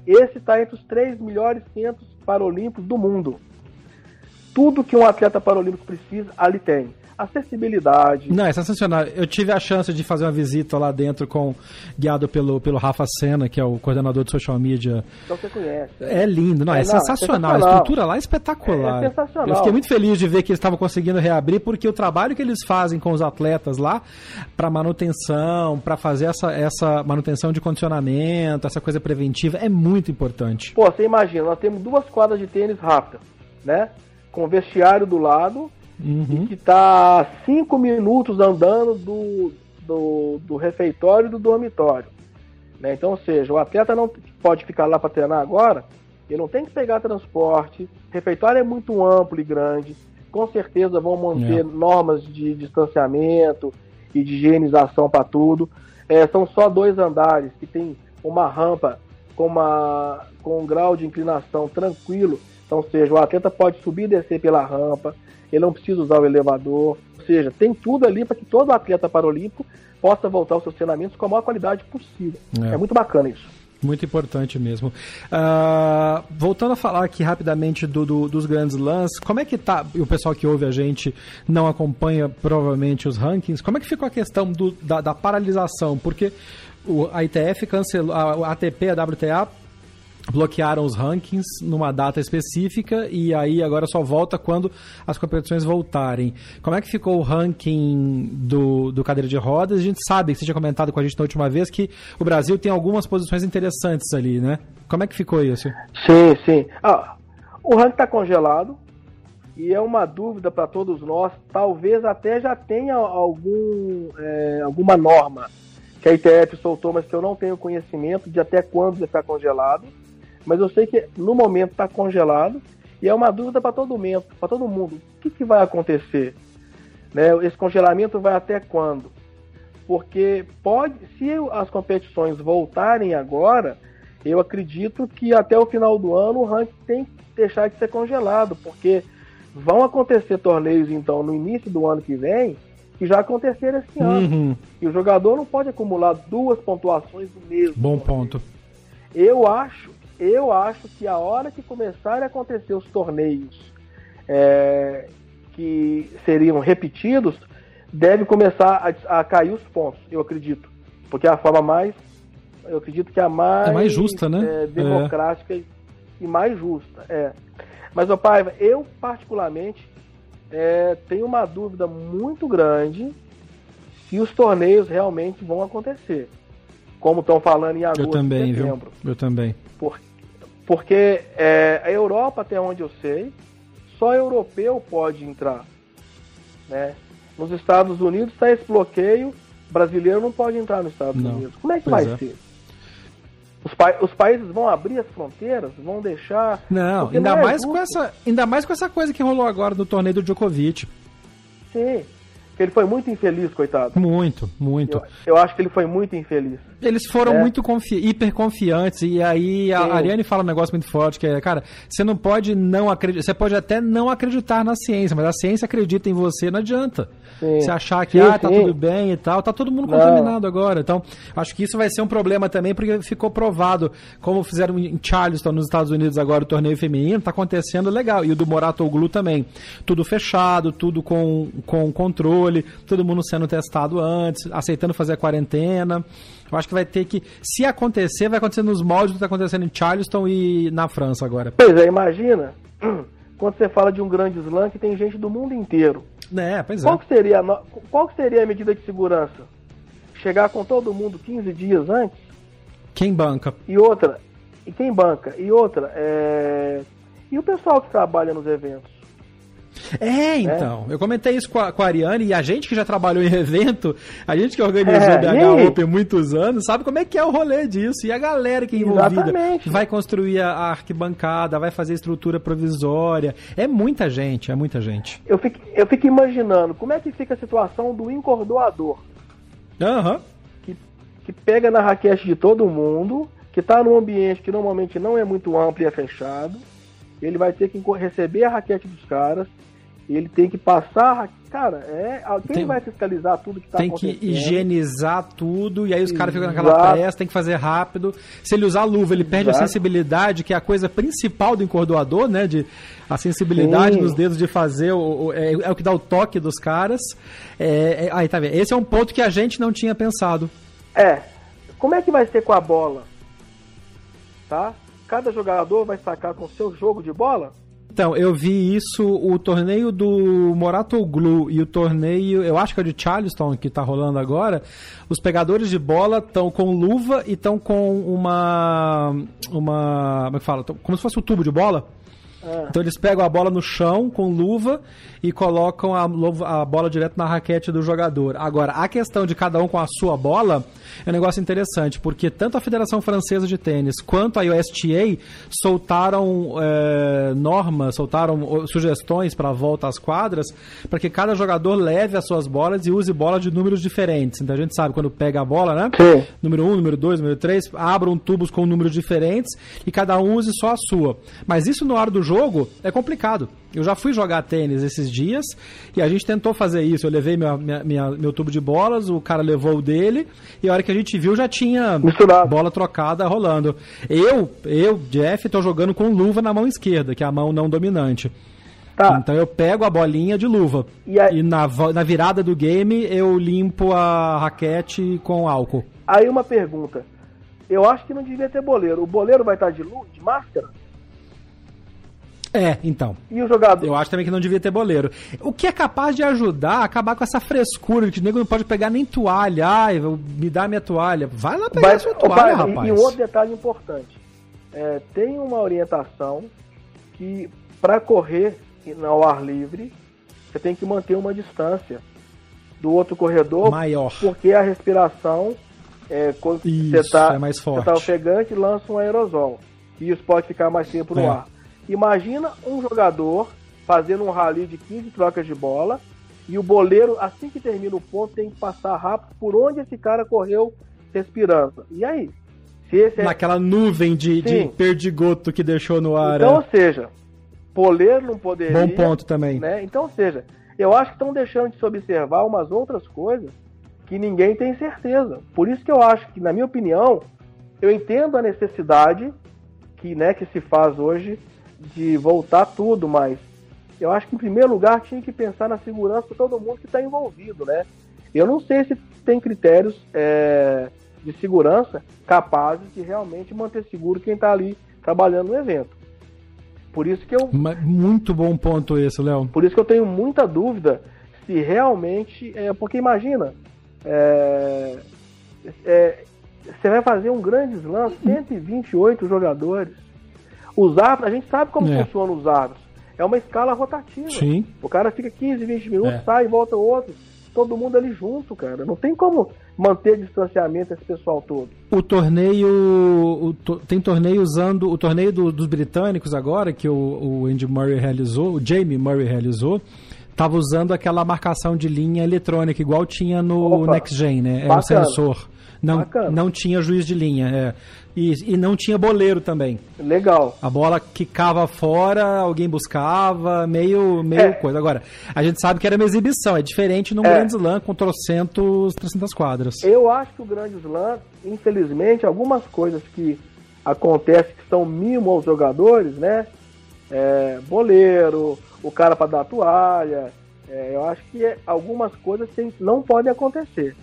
Esse está entre os três melhores centros paralímpicos do mundo. Tudo que um atleta paralímpico precisa, ali tem. Acessibilidade. Não, é sensacional. Eu tive a chance de fazer uma visita lá dentro com guiado pelo, pelo Rafa Senna, que é o coordenador de social media Então você conhece. É lindo, não, é, É, não, é sensacional. A sensacional. estrutura lá é espetacular. É, é sensacional. Eu fiquei muito feliz de ver que eles estavam conseguindo reabrir, porque o trabalho que eles fazem com os atletas lá, para manutenção, para fazer essa, essa manutenção de condicionamento, essa coisa preventiva, é muito importante. Pô, você imagina, nós temos duas quadras de tênis rápidas, né? Com vestiário do lado Uhum. que está cinco minutos andando do, do, do refeitório e do dormitório. Né? Então, ou seja, o atleta não pode ficar lá para treinar agora, ele não tem que pegar transporte, o refeitório é muito amplo e grande, com certeza vão manter É. normas de distanciamento e de higienização para tudo. É, são só dois andares que tem uma rampa com, uma, com um grau de inclinação tranquilo. Então, ou seja, o atleta pode subir e descer pela rampa, ele não precisa usar o elevador. seja, tem tudo ali para que todo atleta paralímpico possa voltar aos seus treinamentos com a maior qualidade possível. É, é muito bacana isso. Muito importante mesmo. Uh, voltando a falar aqui rapidamente do, do, dos grandes lances, como é que tá? O pessoal que ouve a gente não acompanha provavelmente os rankings. Como é que ficou a questão do, da, da paralisação? Porque o, a ITF cancelou, a, ATP, a WTA bloquearam os rankings numa data específica e aí agora só volta quando as competições voltarem. Como é que ficou o ranking do, do cadeira de rodas? A gente sabe que você tinha comentado com a gente na última vez que o Brasil tem algumas posições interessantes ali, né? Como é que ficou isso? Sim, sim. Ah, o ranking está congelado e é uma dúvida para todos nós. Talvez até já tenha algum, é, alguma norma que a ITF soltou, mas que eu não tenho conhecimento de até quando vai ficar congelado mas eu sei que no momento está congelado e é uma dúvida para todo mundo, para todo mundo. O que, que vai acontecer? Né? Esse congelamento vai até quando? Porque pode, se as competições voltarem agora, eu acredito que até o final do ano o ranking tem que deixar de ser congelado, porque vão acontecer torneios então no início do ano que vem que já aconteceram esse ano. Uhum. E o jogador não pode acumular duas pontuações do mesmo. Bom ponto. Eu acho eu acho que a hora que começarem a acontecer os torneios é, que seriam repetidos, deve começar a, a, cair os pontos, eu acredito. Porque é a forma mais. Eu acredito que é a mais. É mais justa, né? É, democrática é. e mais justa. É. Mas, ô Paiva, eu particularmente é, tenho uma dúvida muito grande se os torneios realmente vão acontecer. Como estão falando em agosto eu também, setembro. Viu? Eu também. Por, porque é, a Europa, até onde eu sei, só europeu pode entrar. Né? Nos Estados Unidos está esse bloqueio, brasileiro não pode entrar nos Estados não. Unidos. Como é que pois vai é. ser? Os, pa os, países vão abrir as fronteiras, vão deixar. Não, ainda não é mais com essa, ainda mais com essa coisa que rolou agora no torneio do Djokovic. Sim, ele foi muito infeliz, coitado. Muito, muito. Eu, eu acho que ele foi muito infeliz. Eles foram é. muito confi hiper confiantes e aí a Sim. Ariane fala um negócio muito forte que é, cara, você não pode não acreditar, você pode até não acreditar na ciência, mas a ciência acredita em você, não adianta. Sim. Você achar que, sim, ah, tá tudo bem e tal, tá todo mundo não. contaminado agora. Então, acho que isso vai ser um problema também, porque ficou provado, como fizeram em Charleston, nos Estados Unidos agora, o torneio feminino, tá acontecendo legal. E o do Moratoglu também. Tudo fechado, tudo com, com controle, todo mundo sendo testado antes, aceitando fazer a quarentena. Eu acho que vai ter que, se acontecer, vai acontecer nos moldes do que está acontecendo em Charleston e na França agora. Pois é, imagina [clears throat] quando você fala de um grande slam que tem gente do mundo inteiro. É, pois qual é. Que seria, qual que seria a medida de segurança? Chegar com todo mundo 15 dias antes? Quem banca? E outra, e quem banca? E outra, é... e o pessoal que trabalha nos eventos? É, então. É. Eu comentei isso com a, com a Ariane e a gente que já trabalhou em [laughs] evento, a gente que organizou é, o BH Open muitos anos, sabe como é que é o rolê disso. E a galera que é envolvida Exatamente. vai construir a, a arquibancada, vai fazer estrutura provisória. É muita gente, é muita gente. Eu fico, eu fico imaginando como é que fica a situação do encordoador. Aham. Uhum. Que, que pega na raquete de todo mundo, que está num ambiente que normalmente não é muito amplo e é fechado. Ele vai ter que receber a raquete dos caras, ele tem que passar. Cara, é. Quem tem, vai fiscalizar tudo que está acontecendo? Tem que higienizar tudo, e aí os caras ficam naquela pressa, tem que fazer rápido. Se ele usar luva, ele perde Exato. a sensibilidade, que é a coisa principal do encordoador, né? De, a sensibilidade Sim. nos dedos de fazer, o, o é, é, o que dá o toque dos caras. É, é, aí tá vendo? Esse é um ponto que a gente não tinha pensado. É. Como é que vai ser com a bola? Tá? Cada jogador vai sacar com seu jogo de bola? Então, eu vi isso, o torneio do Moratoglu e o torneio, eu acho que é de Charleston, que tá rolando agora, os pegadores de bola estão com luva e estão com uma. Uma. Como é que fala? Como se fosse um tubo de bola. É. Então eles pegam a bola no chão com luva e colocam a, a, bola direto na raquete do jogador. Agora, a questão de cada um com a sua bola é um negócio interessante, porque tanto a Federação Francesa de Tênis quanto a USTA soltaram é, normas, soltaram sugestões para a volta às quadras, para que cada jogador leve as suas bolas e use bola de números diferentes. Então a gente sabe quando pega a bola, né? Sim. Número 1, um, número 2, número 3, abram tubos com números diferentes e cada um use só a sua. Mas isso na hora do jogo é complicado. Eu já fui jogar tênis esses dias e a gente tentou fazer isso. Eu levei minha, minha, minha, meu tubo de bolas, o cara levou o dele e a hora que a gente viu já tinha Misturado. bola trocada rolando. Eu, eu, Jeff, tô jogando com luva na mão esquerda, que é a mão não dominante. Tá. Então eu pego a bolinha de luva E aí- e na, na virada do game eu limpo a raquete com álcool. Aí uma pergunta. Eu acho que não devia ter boleiro. O boleiro vai estar de, lu- de máscara? É, então. E o jogador? Eu acho também que não devia ter boleiro. O que é capaz de ajudar a acabar com essa frescura de que o nego não pode pegar nem toalha. Ai, me dá minha toalha. Vai lá pegar a sua toalha, e- rapaz. E um outro detalhe importante. É, tem uma orientação que para correr ao ar livre, você tem que manter uma distância do outro corredor, Maior. porque a respiração, é, quando Isso, você está é mais forte. tá ofegante, lança um aerosol. E isso pode ficar mais tempo no É. ar. Imagina um jogador fazendo um rally de 15 trocas de bola e o boleiro, assim que termina o ponto, tem que passar rápido por onde esse cara correu respirando. E aí? É- Naquela nuvem de, de perdigoto que deixou no ar. Então, é. ou seja, boleiro não poderia. Bom ponto também. Né? Então, ou seja, eu acho que estão deixando de se observar umas outras coisas que ninguém tem certeza. Por isso que eu acho que, na minha opinião, eu entendo a necessidade que, né, que se faz hoje de voltar tudo, mas eu acho que em primeiro lugar tinha que pensar na segurança de todo mundo que está envolvido, né? Eu não sei se tem critérios é, de segurança capazes de realmente manter seguro quem está ali trabalhando no evento. Por isso que eu Muito bom ponto esse, Léo. por isso que eu tenho muita dúvida se realmente. É, porque imagina, é, é, você vai fazer um grande slam, 128 jogadores. Os árbitros, a gente sabe como É. funcionam os árbitros. É uma escala rotativa. Sim. O cara fica 15, 20 minutos, É. sai, volta outro. Todo mundo ali junto, cara. Não tem como manter distanciamento esse pessoal todo. O torneio. o to- tem torneio usando. O torneio do- dos britânicos agora, que o, o Andy Murray realizou, o Jamie Murray realizou, tava usando aquela marcação de linha eletrônica, igual tinha no Opa, Next Gen, né? É bacana. sensor. Não, Bacana. não tinha juiz de linha, é. E, e não tinha boleiro também. Legal. A bola quicava fora, alguém buscava, meio, meio É. coisa. Agora, a gente sabe que era uma exibição, é diferente num É. grande slam com trocentos, 300 quadras. Eu acho que o Grande Slam, infelizmente, algumas coisas que acontecem que são mimo aos jogadores, né? É, boleiro, o cara para dar toalha. é, eu acho que é- algumas coisas tem- não podem acontecer.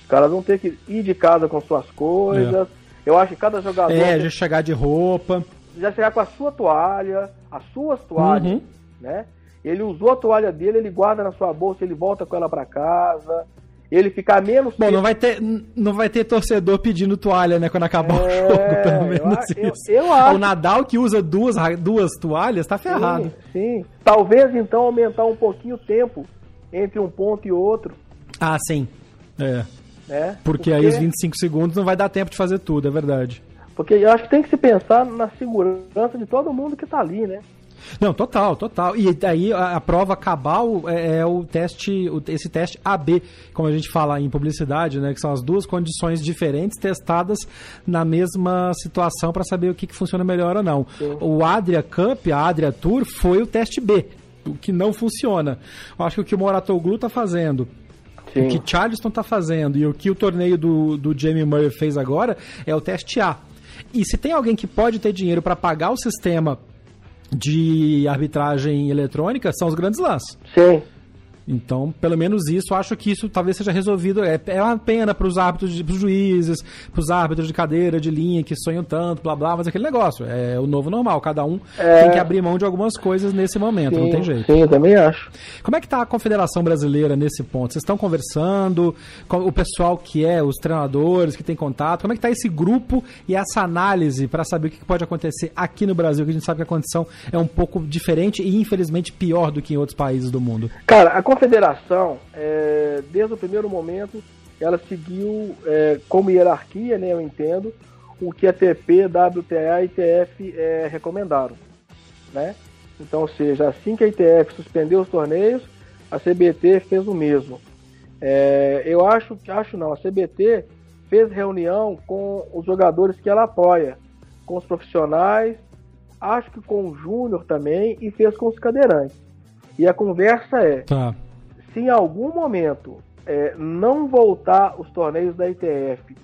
Os caras vão ter que ir de casa com suas coisas. Eu acho que cada jogador É, já chegar de roupa. já chegar com a sua toalha, as suas toalhas, Uhum. né? Ele usou a toalha dele, ele guarda na sua bolsa, ele volta com ela para casa. Ele ficar menos Bom, não vai ter, não vai ter torcedor pedindo toalha, né, quando acabar o É, jogo, pelo eu menos eu- isso. eu acho. O Nadal que usa duas, duas toalhas tá ferrado. Sim, sim. Talvez então aumentar um pouquinho o tempo entre um ponto e outro, Ah, sim. É, né? porque, aí os 25 segundos não vai dar tempo de fazer tudo, é verdade. Porque eu acho que tem que se pensar na segurança de todo mundo que tá ali, né? Não, total, total. E daí a, a prova cabal é, é o teste, o- esse teste AB, como a gente fala em publicidade, né? Que são as duas condições diferentes testadas na mesma situação para saber o que, que funciona melhor ou não. O Adria Cup, a Adria Tour, foi o teste B, o que não funciona. Eu acho que o que o Moratoglu está fazendo o que Charleston está fazendo e o que o torneio do, do Jamie Murray fez agora é o teste A. E se tem alguém que pode ter dinheiro para pagar o sistema de arbitragem eletrônica, são os grandes lãs. Sim. Então, pelo menos isso, acho que isso talvez seja resolvido. É, é uma pena para os árbitros, de- pros juízes, para os árbitros de cadeira, de linha, que sonham tanto, blá blá, mas aquele negócio. É o novo normal. Cada um É. tem que abrir mão de algumas coisas nesse momento, não sim, tem jeito. Sim, eu também acho. Como é que está a Confederação Brasileira nesse ponto? Vocês estão conversando com o pessoal que é, os treinadores que tem contato? Como é que está esse grupo e essa análise para saber o que pode acontecer aqui no Brasil? Que a gente sabe que a condição é um pouco diferente e infelizmente pior do que em outros países do mundo. Cara, a confederação, é, desde o primeiro momento, ela seguiu é, como hierarquia, né, eu entendo, o que a TP, WTA e ITF é, recomendaram, né? Então, ou seja, assim que a ITF suspendeu os torneios, a CBT fez o mesmo. É, eu acho, acho não, a CBT fez reunião com os jogadores que ela apoia, com os profissionais, acho que com o Júnior também e fez com os cadeirantes. E a conversa é: Tá. Se em algum momento é, não voltar os torneios da ITF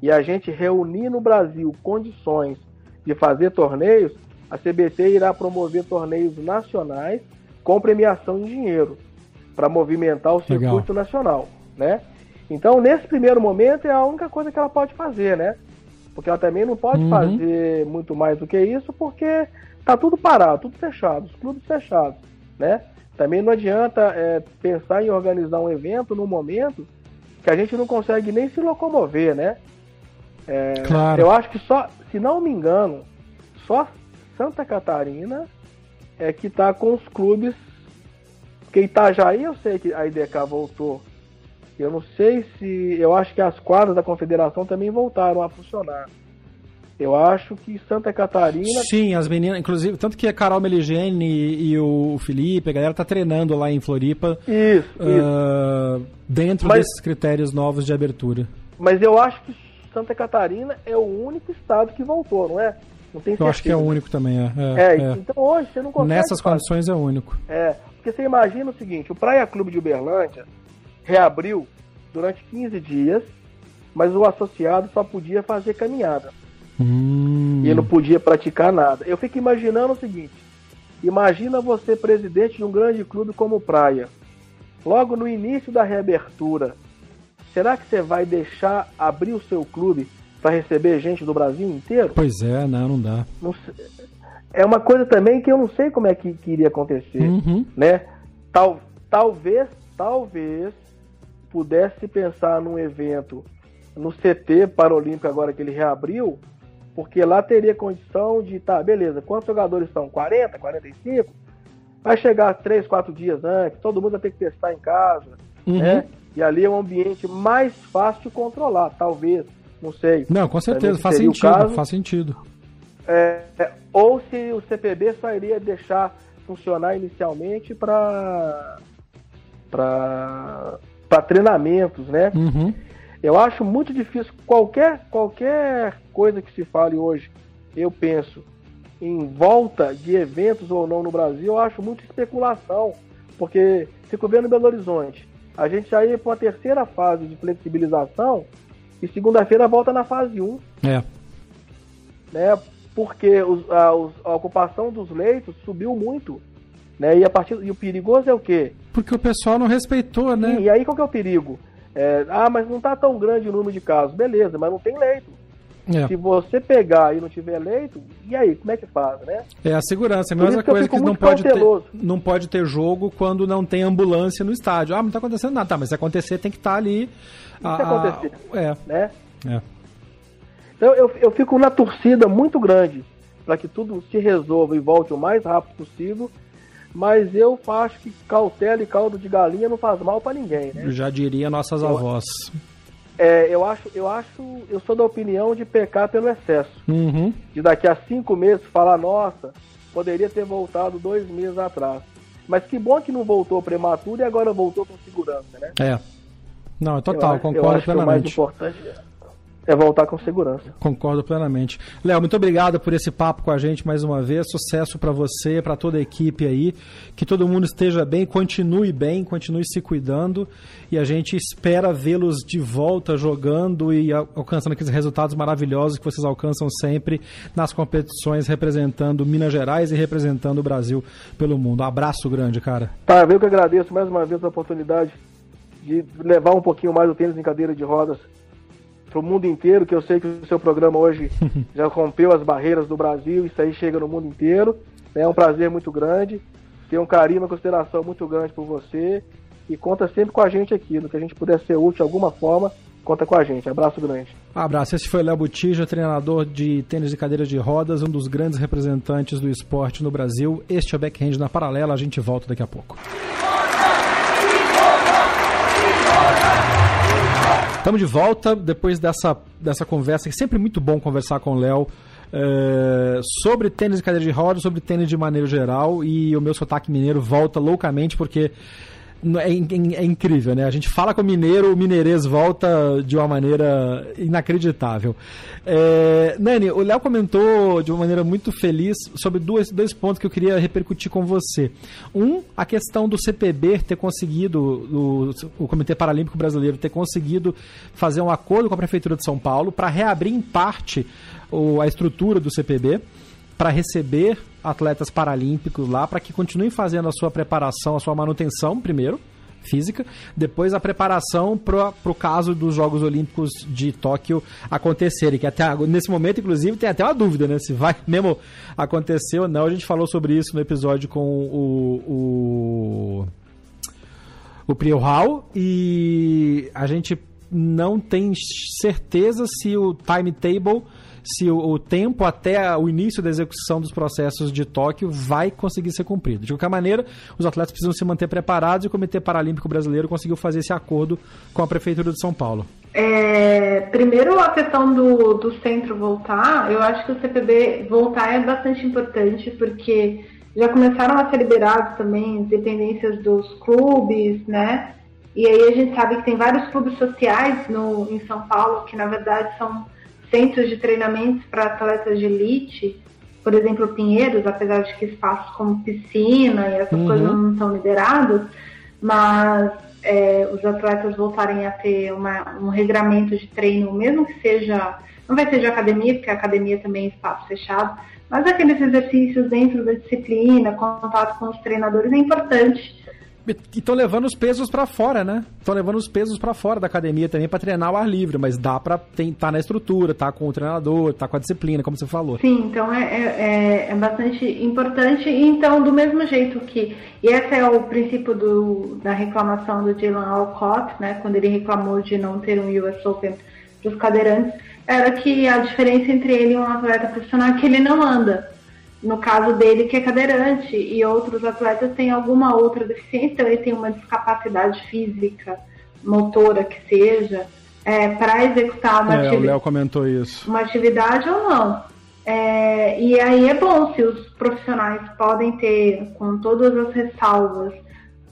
e a gente reunir no Brasil condições de fazer torneios, a CBT irá promover torneios nacionais com premiação em dinheiro para movimentar o Legal. circuito nacional, né? Então, nesse primeiro momento, é a única coisa que ela pode fazer, né? Porque ela também não pode Uhum. fazer muito mais do que isso, porque tá tudo parado, tudo fechado, os clubes fechados, né? Também não adianta é, pensar em organizar um evento num momento que a gente não consegue nem se locomover, né? É, Claro. Eu acho que só, se não me engano, só Santa Catarina é que tá com os clubes. Porque Itajaí eu sei que a IDK voltou. Eu não sei se. Eu acho que as quadras da confederação também voltaram a funcionar. Eu acho que Santa Catarina. Sim, as meninas, inclusive, tanto que a Carol Meligene e, e o Felipe, a galera tá treinando lá em Floripa, Isso, isso. ah, dentro Mas- desses critérios novos de abertura. Mas eu acho que Santa Catarina é o único estado que voltou, não é? Não tem Eu acho que é o único também, é. É, é, é. então hoje você não consegue. Nessas fazer. condições é o único. É, porque você imagina o seguinte, o Praia Clube de Uberlândia reabriu durante 15 dias, mas o associado só podia fazer caminhada. Hum, E não podia praticar nada. Eu fico imaginando o seguinte: imagina você presidente de um grande clube como o Praia. Logo no início da reabertura, será que você vai deixar abrir o seu clube para receber gente do Brasil inteiro? Pois é, não, não dá. Não. É uma coisa também que eu não sei como é que, que iria acontecer Uhum. né? Tal, talvez, talvez pudesse pensar num evento no CT Paralímpico agora que ele reabriu, porque lá teria condição de, tá, beleza, quantos jogadores são? 40, 45? Vai chegar 3, 4 dias antes, todo mundo vai ter que testar em casa, Uhum. né? E ali é um ambiente mais fácil de controlar, talvez, não sei. Não, com certeza, faz sentido, faz sentido. É, é, ou se o CPB só iria deixar funcionar inicialmente para para treinamentos, né? Uhum. Eu acho muito difícil qualquer qualquer coisa que se fale hoje. Eu penso em volta de eventos ou não no Brasil, eu acho muito especulação, porque fico vendo em Belo Horizonte. A gente já ia para uma terceira fase de flexibilização e segunda-feira volta na fase 1 É. né? Porque os- a, os- a ocupação dos leitos subiu muito, né? E a partir e o perigoso é o quê? Porque o pessoal não respeitou, né? E, aí qual que é o perigo? É, ah, mas não tá tão grande o número de casos, beleza? Mas não tem leito. É. Se você pegar e não tiver leito, e aí como é que faz, né? É a segurança, é a mesma que coisa que não pode, ter, não pode ter jogo quando não tem ambulância no estádio. Ah, não tá acontecendo nada. Tá, mas se acontecer, tem que estar ali. a- se a- acontecer. É, né? é. Então eu, eu fico na torcida muito grande para que tudo se resolva e volte o mais rápido possível. Mas eu acho que cautela e caldo de galinha não faz mal para ninguém, né? Já diria nossas Eu- avós. É, eu acho, eu acho, eu sou da opinião de pecar pelo excesso. Uhum. De daqui a cinco meses falar, nossa, poderia ter voltado dois meses atrás. Mas que bom que não voltou prematuro e agora voltou com segurança, né? É. Não, é Eu total, acho- eu concordo acho que o mais plenamente. importante é voltar com segurança. Concordo plenamente. Léo, muito obrigado por esse papo com a gente mais uma vez. Sucesso para você, para toda a equipe aí. Que todo mundo esteja bem, continue bem, continue se cuidando. E a gente espera vê-los de volta jogando e al- alcançando aqueles resultados maravilhosos que vocês alcançam sempre nas competições representando Minas Gerais e representando o Brasil pelo mundo. Um abraço grande, cara. Tá, eu que agradeço mais uma vez a oportunidade de levar um pouquinho mais o tênis em cadeira de rodas para o mundo inteiro, que eu sei que o seu programa hoje [laughs] já rompeu as barreiras do Brasil, isso aí chega no mundo inteiro. É um prazer muito grande, tenho um carinho, uma consideração muito grande por você e conta sempre com a gente aqui, no que a gente puder ser útil de alguma forma, conta com a gente. Abraço grande. Abraço. Esse foi o Léo Botija, treinador de tênis de cadeira de rodas, um dos grandes representantes do esporte no Brasil. Este é o Backhand na Paralela. A gente volta daqui a pouco. Estamos de volta depois dessa, dessa conversa. É sempre muito bom conversar com o Léo eh, sobre tênis de cadeira de rodas, sobre tênis de maneira geral. E o meu sotaque mineiro volta loucamente porque é, é, incrível, né? A gente fala com o mineiro, o mineirês volta de uma maneira inacreditável. É, Nani, o Léo comentou de uma maneira muito feliz sobre dois, dois pontos que eu queria repercutir com você. Um, a questão do CPB ter conseguido, o, o Comitê Paralímpico Brasileiro ter conseguido fazer um acordo com a Prefeitura de São Paulo para reabrir em parte o, a estrutura do CPB para receber atletas paralímpicos lá, para que continuem fazendo a sua preparação, a sua manutenção, primeiro, física, depois a preparação para o caso dos Jogos Olímpicos de Tóquio acontecerem, que até nesse momento, inclusive, tem até uma dúvida, né? Se vai mesmo acontecer ou não. A gente falou sobre isso no episódio com o, o, o Priel Hall e a gente não tem certeza se o timetable se o, o, tempo até o início da execução dos processos de Tóquio vai conseguir ser cumprido. De qualquer maneira, os atletas precisam se manter preparados e o Comitê Paralímpico Brasileiro conseguiu fazer esse acordo com a Prefeitura de São Paulo. É, primeiro, a questão do, do centro voltar, eu acho que o CPB voltar é bastante importante, porque já começaram a ser liberados também as dependências dos clubes, né? E aí a gente sabe que tem vários clubes sociais no, em São Paulo que, na verdade, são centros de treinamentos para atletas de elite, por exemplo, Pinheiros, apesar de que espaços como piscina e essas uhum. coisas não são liberados, mas é, os atletas voltarem a ter uma, um regramento de treino, mesmo que seja, não vai ser de academia, porque a academia também é espaço fechado, mas aqueles exercícios dentro da disciplina, contato com os treinadores é importante estão levando os pesos para fora, né? Estão levando os pesos para fora da academia também para treinar ao ar livre, mas dá para estar tá na estrutura, tá com o treinador, tá com a disciplina, como você falou. Sim, então é, é, é, é bastante importante. Então, do mesmo jeito que. E esse é o princípio do, da reclamação do Dylan Alcott, né? Quando ele reclamou de não ter um US Open para os cadeirantes, era que a diferença entre ele e um atleta profissional é que ele não anda no caso dele, que é cadeirante, e outros atletas têm alguma outra deficiência, então ele tem uma discapacidade física, motora que seja, é, para executar uma, é, atividade, comentou isso. uma atividade ou não. É, e aí é bom se os profissionais podem ter, com todas as ressalvas,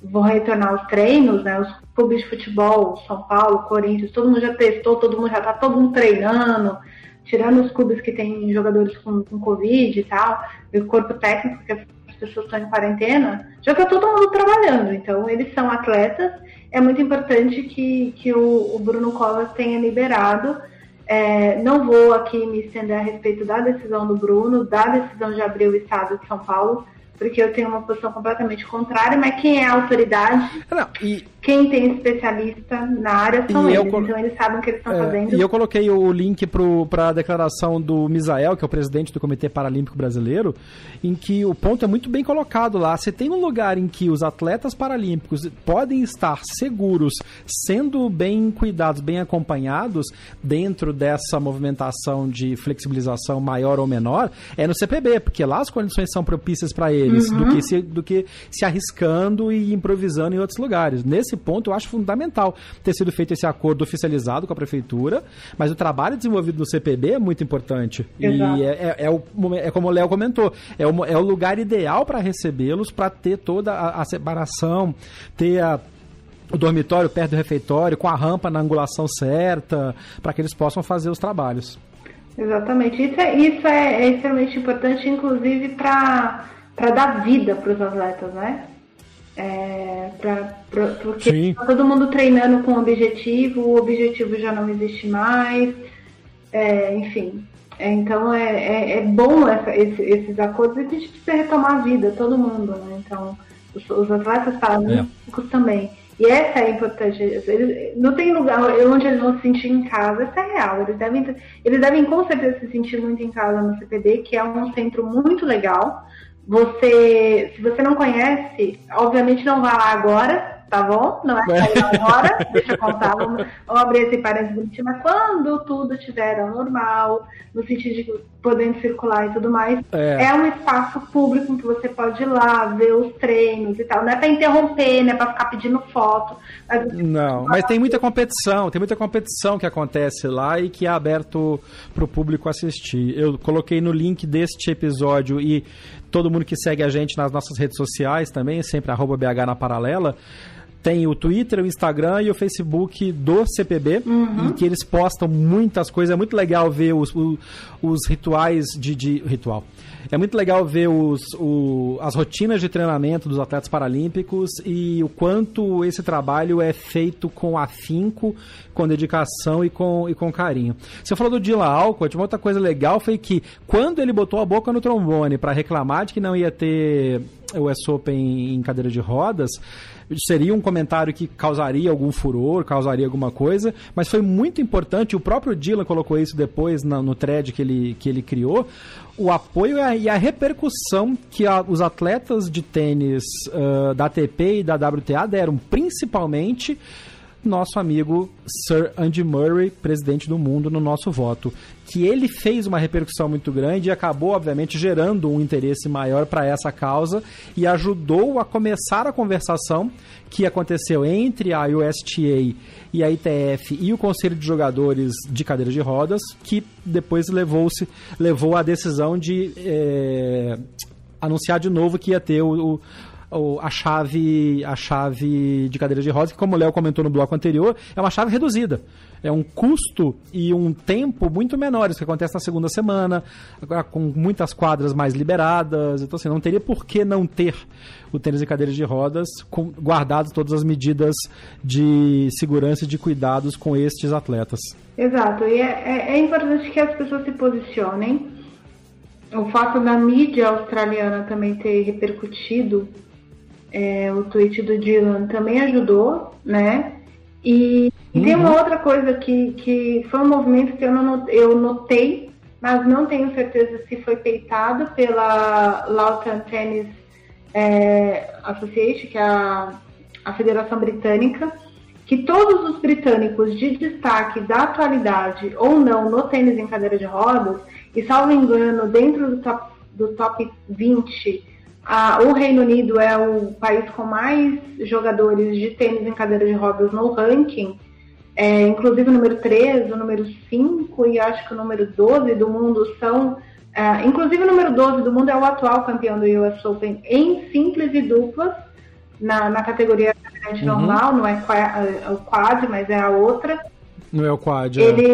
vão retornar aos treinos, né? Os clubes de futebol, São Paulo, Corinthians, todo mundo já testou, todo mundo já está todo mundo treinando, tirando os clubes que têm jogadores com, com Covid e tal, e o corpo técnico, que as pessoas estão em quarentena, já está todo mundo trabalhando. Então, eles são atletas. É muito importante que, que o, o Bruno Covas tenha liberado. É, não vou aqui me estender a respeito da decisão do Bruno, da decisão de abrir o estado de São Paulo, porque eu tenho uma posição completamente contrária, mas quem é a autoridade, Não, e... quem tem especialista na área são e eles, então eles sabem o que eles estão é, fazendo. E eu coloquei o link para a declaração do Misael, que é o presidente do Comitê Paralímpico Brasileiro, em que o ponto é muito bem colocado lá. Se tem um lugar em que os atletas paralímpicos podem estar seguros, sendo bem cuidados, bem acompanhados, dentro dessa movimentação de flexibilização maior ou menor, é no CPB, porque lá as condições são propícias para eles uhum. do, que se, do que se arriscando e improvisando em outros lugares. Nesse ponto, eu acho fundamental ter sido feito esse acordo oficializado com a prefeitura, mas o trabalho desenvolvido no CPB é muito importante. Exato. E é, é, é, o, é como o Léo comentou, é o, é o lugar ideal para recebê-los, para ter toda a, a separação, ter a o dormitório perto do refeitório, com a rampa na angulação certa, para que eles possam fazer os trabalhos. Exatamente. Isso é, isso é, é extremamente importante, inclusive, para para dar vida para os atletas, né? É, pra, pra, porque tá todo mundo treinando com objetivo, o objetivo já não existe mais, é, enfim. É, então é, é, é bom essa, esse, esses acordos e a gente precisa retomar a vida, todo mundo, né? Então, os, os atletas paralímpicos é. também. E essa é importante. Eles, não tem lugar onde eles vão se sentir em casa, isso é real. Eles devem, eles devem com certeza se sentir muito em casa no CPD, que é um centro muito legal. Você, se você não conhece, obviamente não vá lá agora, tá bom? Não é sair [laughs] agora, deixa eu contar, vamos, vamos abrir esse parênteses bonitinho, mas quando tudo estiver ao normal, no sentido de podendo circular e tudo mais, é. é. um espaço público que você pode ir lá, ver os treinos e tal. Não é pra interromper, não é pra ficar pedindo foto. Mas não, mas tem muita competição, tem muita competição que acontece lá e que é aberto pro público assistir. Eu coloquei no link deste episódio e todo mundo que segue a gente nas nossas redes sociais também, sempre arroba BH na paralela, tem o Twitter, o Instagram e o Facebook do CPB, Uhum. em que eles postam muitas coisas. É muito legal ver os, os rituais de, de- Ritual. É muito legal ver os, o- as rotinas de treinamento dos atletas paralímpicos e o quanto esse trabalho é feito com afinco, com dedicação e com, e com carinho. Você falou do Dylan Alcott, uma outra coisa legal foi que quando ele botou a boca no trombone para reclamar de que não ia ter o US Open em cadeira de rodas, seria um comentário que causaria algum furor, causaria alguma coisa, mas foi muito importante, o próprio Dylan colocou isso depois no thread que ele, que ele criou, o apoio e a, e a repercussão que a- os atletas de tênis ah, da ATP e da WTA deram, principalmente nosso amigo Sir Andy Murray, presidente do mundo, no nosso voto. Que ele fez uma repercussão muito grande e acabou, obviamente, gerando um interesse maior para essa causa e ajudou a começar a conversação que aconteceu entre a USTA e a ITF e o Conselho de Jogadores de Cadeira de Rodas, que depois levou-se levou à decisão de eh, anunciar de novo que ia ter o o- a chave a chave de cadeira de rodas, que como o Léo comentou no bloco anterior, é uma chave reduzida. É um custo e um tempo muito menores, que acontece na segunda semana, com muitas quadras mais liberadas. Então, assim, não teria por que não ter o tênis de cadeira de rodas, com, guardadas todas as medidas de segurança e de cuidados com estes atletas. Exato, e é, é- é importante que as pessoas se posicionem. O fato da mídia australiana também ter repercutido é, o tweet do Dylan também ajudou, né? E, e tem uma outra coisa que, que foi um movimento que eu, não, eu notei, mas não tenho certeza se foi peitado pela Lawton Tennis é, Association, que é a, a Federação Britânica, que todos os britânicos de destaque da atualidade ou não no tênis em cadeira de rodas, e salvo engano, dentro do top, do top 20, o Reino Unido é o país com mais jogadores de tênis em cadeira de rodas no ranking, é, inclusive o número 13, o número 5 e acho que o número 12 do mundo são. é, inclusive o número 12 do mundo é o atual campeão do US Open em simples e duplas, na, na categoria cadeirante normal, não é qua- é o quad, mas é a outra. Não é o quad. é. Ele,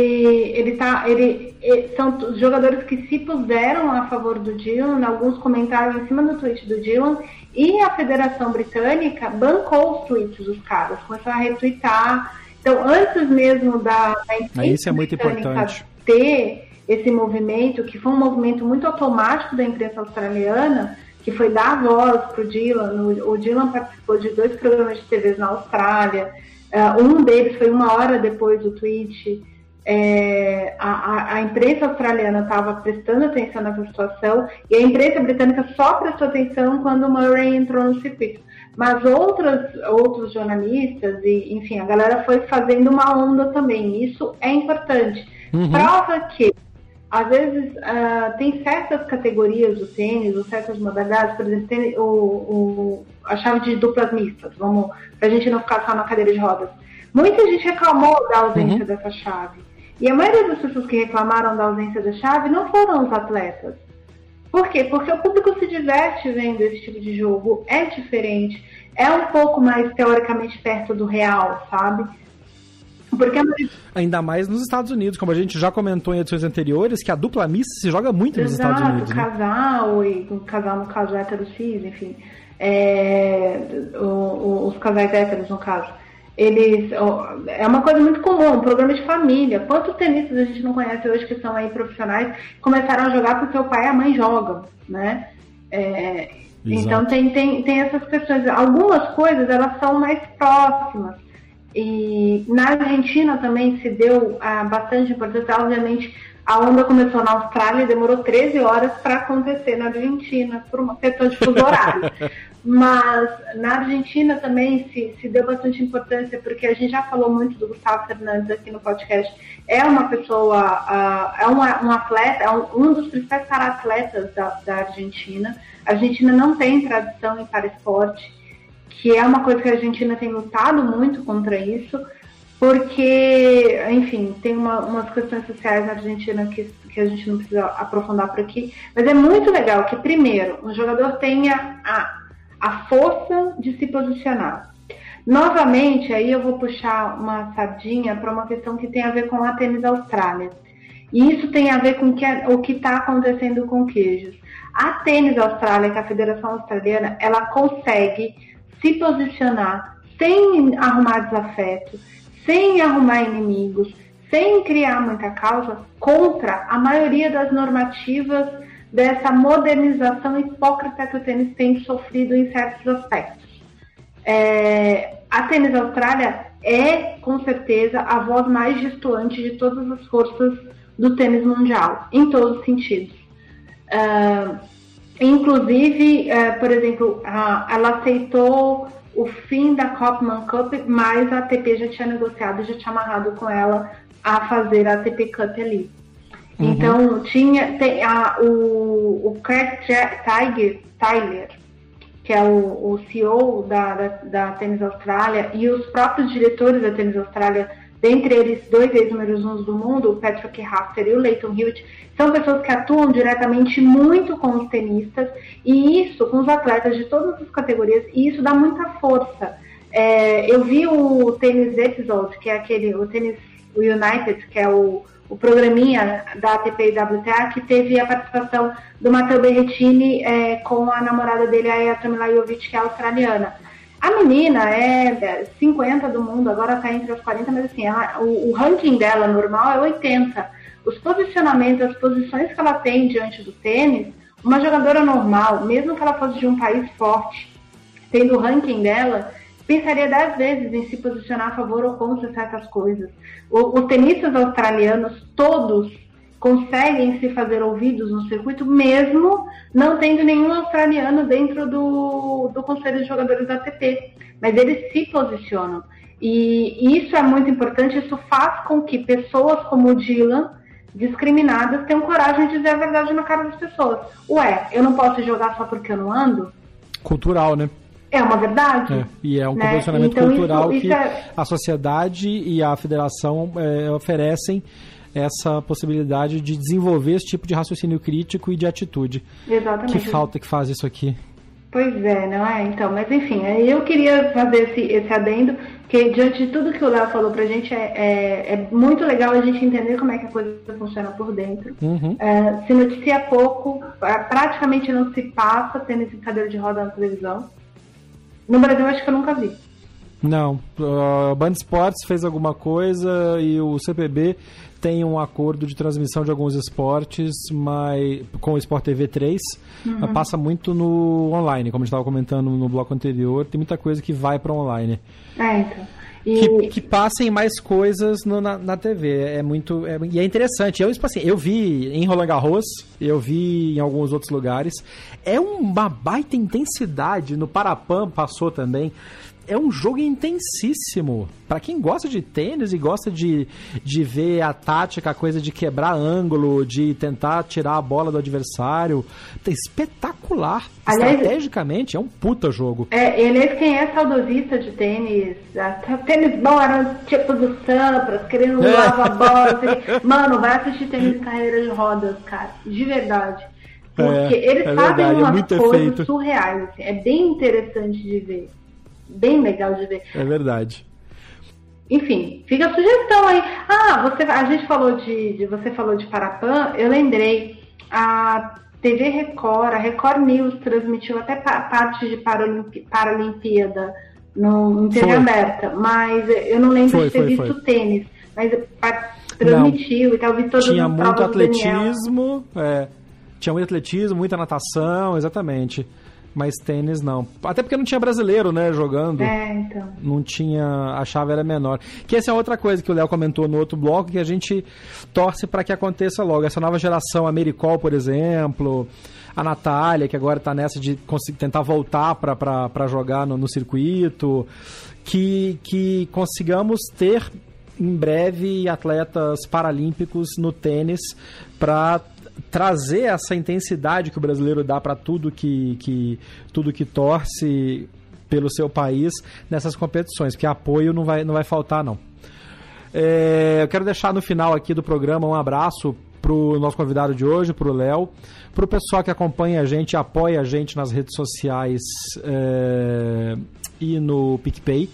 ele tá, ele, ele- são jogadores que se puseram a favor do Dylan, alguns comentaram em cima do tweet do Dylan, e a Federação Britânica bancou os tweets dos caras, começou a retweetar. Então, antes mesmo da, da imprensa Isso é muito importante. ter esse movimento, que foi um movimento muito automático da imprensa australiana, que foi dar voz para o Dylan. O, o Dylan participou de dois programas de TV na Austrália. Uh, um deles foi uma hora depois do tweet. É, a, a, imprensa australiana estava prestando atenção nessa situação e a imprensa britânica só prestou atenção quando o Murray entrou no circuito. Mas outras, outros jornalistas e, enfim, a galera foi fazendo uma onda também. Isso é importante. Prova que às vezes ah, tem certas categorias do tênis, ou certas modalidades, por exemplo, tem o, o- a chave de duplas mistas, vamos, pra gente não ficar só na cadeira de rodas. Muita gente reclamou da ausência dessa chave. E a maioria das pessoas que reclamaram da ausência da chave não foram os atletas. Por quê? Porque o público se diverte vendo esse tipo de jogo, é diferente, é um pouco mais teoricamente perto do real, sabe? Porque Ainda mais nos Estados Unidos, como a gente já comentou em edições anteriores, que a dupla mista se joga muito nos Estados Exato, Unidos. Né? casal, e um casal no caso hétero cis, enfim. É, o- o- os casais héteros, no caso. Eles. ó, É uma coisa muito comum, um programa de família. Quantos tenistas a gente não conhece hoje que são aí profissionais começaram a jogar porque o pai e a mãe jogam, né? É, então tem, tem, tem essas questões. Algumas coisas elas são mais próximas. E na Argentina também se deu ah, bastante importância. Obviamente, a onda começou na Austrália e demorou 13 horas para acontecer na Argentina, por uma questão de fuso horário. [laughs] Mas na Argentina também se, se deu bastante importância, porque a gente já falou muito do Gustavo Fernandes aqui no podcast. É uma pessoa, ah, é uma- um atleta, é um, um dos principais para-atletas da, da Argentina. A Argentina não tem tradição em para-esporte que é uma coisa que a Argentina tem lutado muito contra isso, porque, enfim, tem uma- umas questões sociais na Argentina que, que a gente não precisa aprofundar por aqui, mas é muito legal que, primeiro, um jogador tenha a, a força de se posicionar. Novamente, aí eu vou puxar uma sardinha para uma questão que tem a ver com a tênis Austrália. E isso tem a ver com que, o que está acontecendo com queijos. A tênis Austrália, que é a Federação Australiana, ela consegue se posicionar sem arrumar desafeto, sem arrumar inimigos, sem criar muita causa contra a maioria das normativas dessa modernização hipócrita que o tênis tem sofrido em certos aspectos. É, a Tênis Austrália é, com certeza, a voz mais gestuante de todas as forças do tênis mundial, em todos os sentidos. Uh, inclusive, uh, por exemplo, ela aceitou o fim da Copman Cup, mas a ATP já tinha negociado, já tinha amarrado com ela a fazer a ATP Cup ali. Uhum. Então, tinha tem, a, o, o Craig Tiger, Tyler, que é o, o CEO da, da, da Tênis Austrália, e os próprios diretores da Tênis Austrália, dentre eles dois ex-números uns do mundo, o Patrick Rafter e o Leighton Hewitt, são pessoas que atuam diretamente muito com os tenistas, e isso, com os atletas de todas as categorias, e isso dá muita força. É, eu vi o Tênis Episode, que é aquele, o Tênis United, que é o o programinha da ATP e WTA, que teve a participação do Matteo Berrettini é, com a namorada dele, a Yatra Milajovic, que é australiana. A menina é 50 do mundo, agora está entre as 40, mas assim, ela, o, o, ranking dela normal é 80. Os posicionamentos, as posições que ela tem diante do tênis, uma jogadora normal, mesmo que ela fosse de um país forte, tendo o ranking dela, pensaria dez vezes em se posicionar a favor ou contra certas coisas. O, os tenistas australianos, todos, conseguem se fazer ouvidos no circuito, mesmo não tendo nenhum australiano dentro do, do Conselho de Jogadores da ATP. Mas eles se posicionam. E isso é muito importante, isso faz com que pessoas como o Dylan, discriminadas, tenham coragem de dizer a verdade na cara das pessoas. Ué, eu não posso jogar só porque eu não ando? Cultural, né? É uma verdade. É, e é um né? condicionamento então, cultural isso, isso que é... a sociedade e a federação é, oferecem essa possibilidade de desenvolver esse tipo de raciocínio crítico e de atitude. Exatamente. Que falta que faz isso aqui. Pois é, não é? Então, mas enfim, eu queria fazer esse, esse adendo, que diante de tudo que o Léo falou pra gente, é, é, é, muito legal a gente entender como é que a coisa funciona por dentro. Uhum. É, se noticia pouco, praticamente não se passa tendo esse cadeira de roda na televisão. No Brasil, acho que eu nunca vi. Não, a Band Esportes fez alguma coisa e o CPB tem um acordo de transmissão de alguns esportes, mas com o Sport TV 3, uhum. passa muito no online, como a gente estava comentando no bloco anterior, tem muita coisa que vai para online. É, então. E... Que, que, passem mais coisas no, na, na TV. É muito. É, e é interessante. Eu, assim, eu vi em Roland Garros, eu vi em alguns outros lugares. É uma baita intensidade. No Parapan passou também é um jogo intensíssimo. Para quem gosta de tênis e gosta de, de ver a tática, a coisa de quebrar ângulo, de tentar tirar a bola do adversário, é espetacular. Aliás, Estrategicamente, é um puta jogo. É, ele quem é saudosista de tênis, tênis bom era tipo do Sampras, querendo é. lavar a bola. [laughs] Mano, vai assistir tênis carreira de rodas, cara. De verdade. Porque é, eles é fazem verdade, é umas é coisas surreais. Assim, é bem interessante de ver bem legal de ver. É verdade. Enfim, fica a sugestão aí. Ah, você, a gente falou de, de você falou de Parapan, eu lembrei a TV Record, a Record News transmitiu até parte de Paralimpíada no, em TV foi. aberta, mas eu não lembro foi, de ter foi, visto tênis, mas transmitiu não. e tal, vi todas Tinha muito atletismo, é, tinha muito atletismo, muita natação, exatamente mas tênis não. Até porque não tinha brasileiro, né, jogando. É, então. Não tinha. A chave era menor. Que essa é outra coisa que o Léo comentou no outro bloco, que a gente torce para que aconteça logo. Essa nova geração, a Mericol, por exemplo, a Natália, que agora está nessa de tentar voltar para jogar no, no circuito, que, que consigamos ter em breve atletas paralímpicos no tênis para trazer essa intensidade que o brasileiro dá para tudo que, que tudo que torce pelo seu país nessas competições, porque apoio não vai, não vai faltar não. É, eu quero deixar no final aqui do programa um abraço pro nosso convidado de hoje, pro Léo, pro pessoal que acompanha a gente, apoia a gente nas redes sociais é, e no PicPay.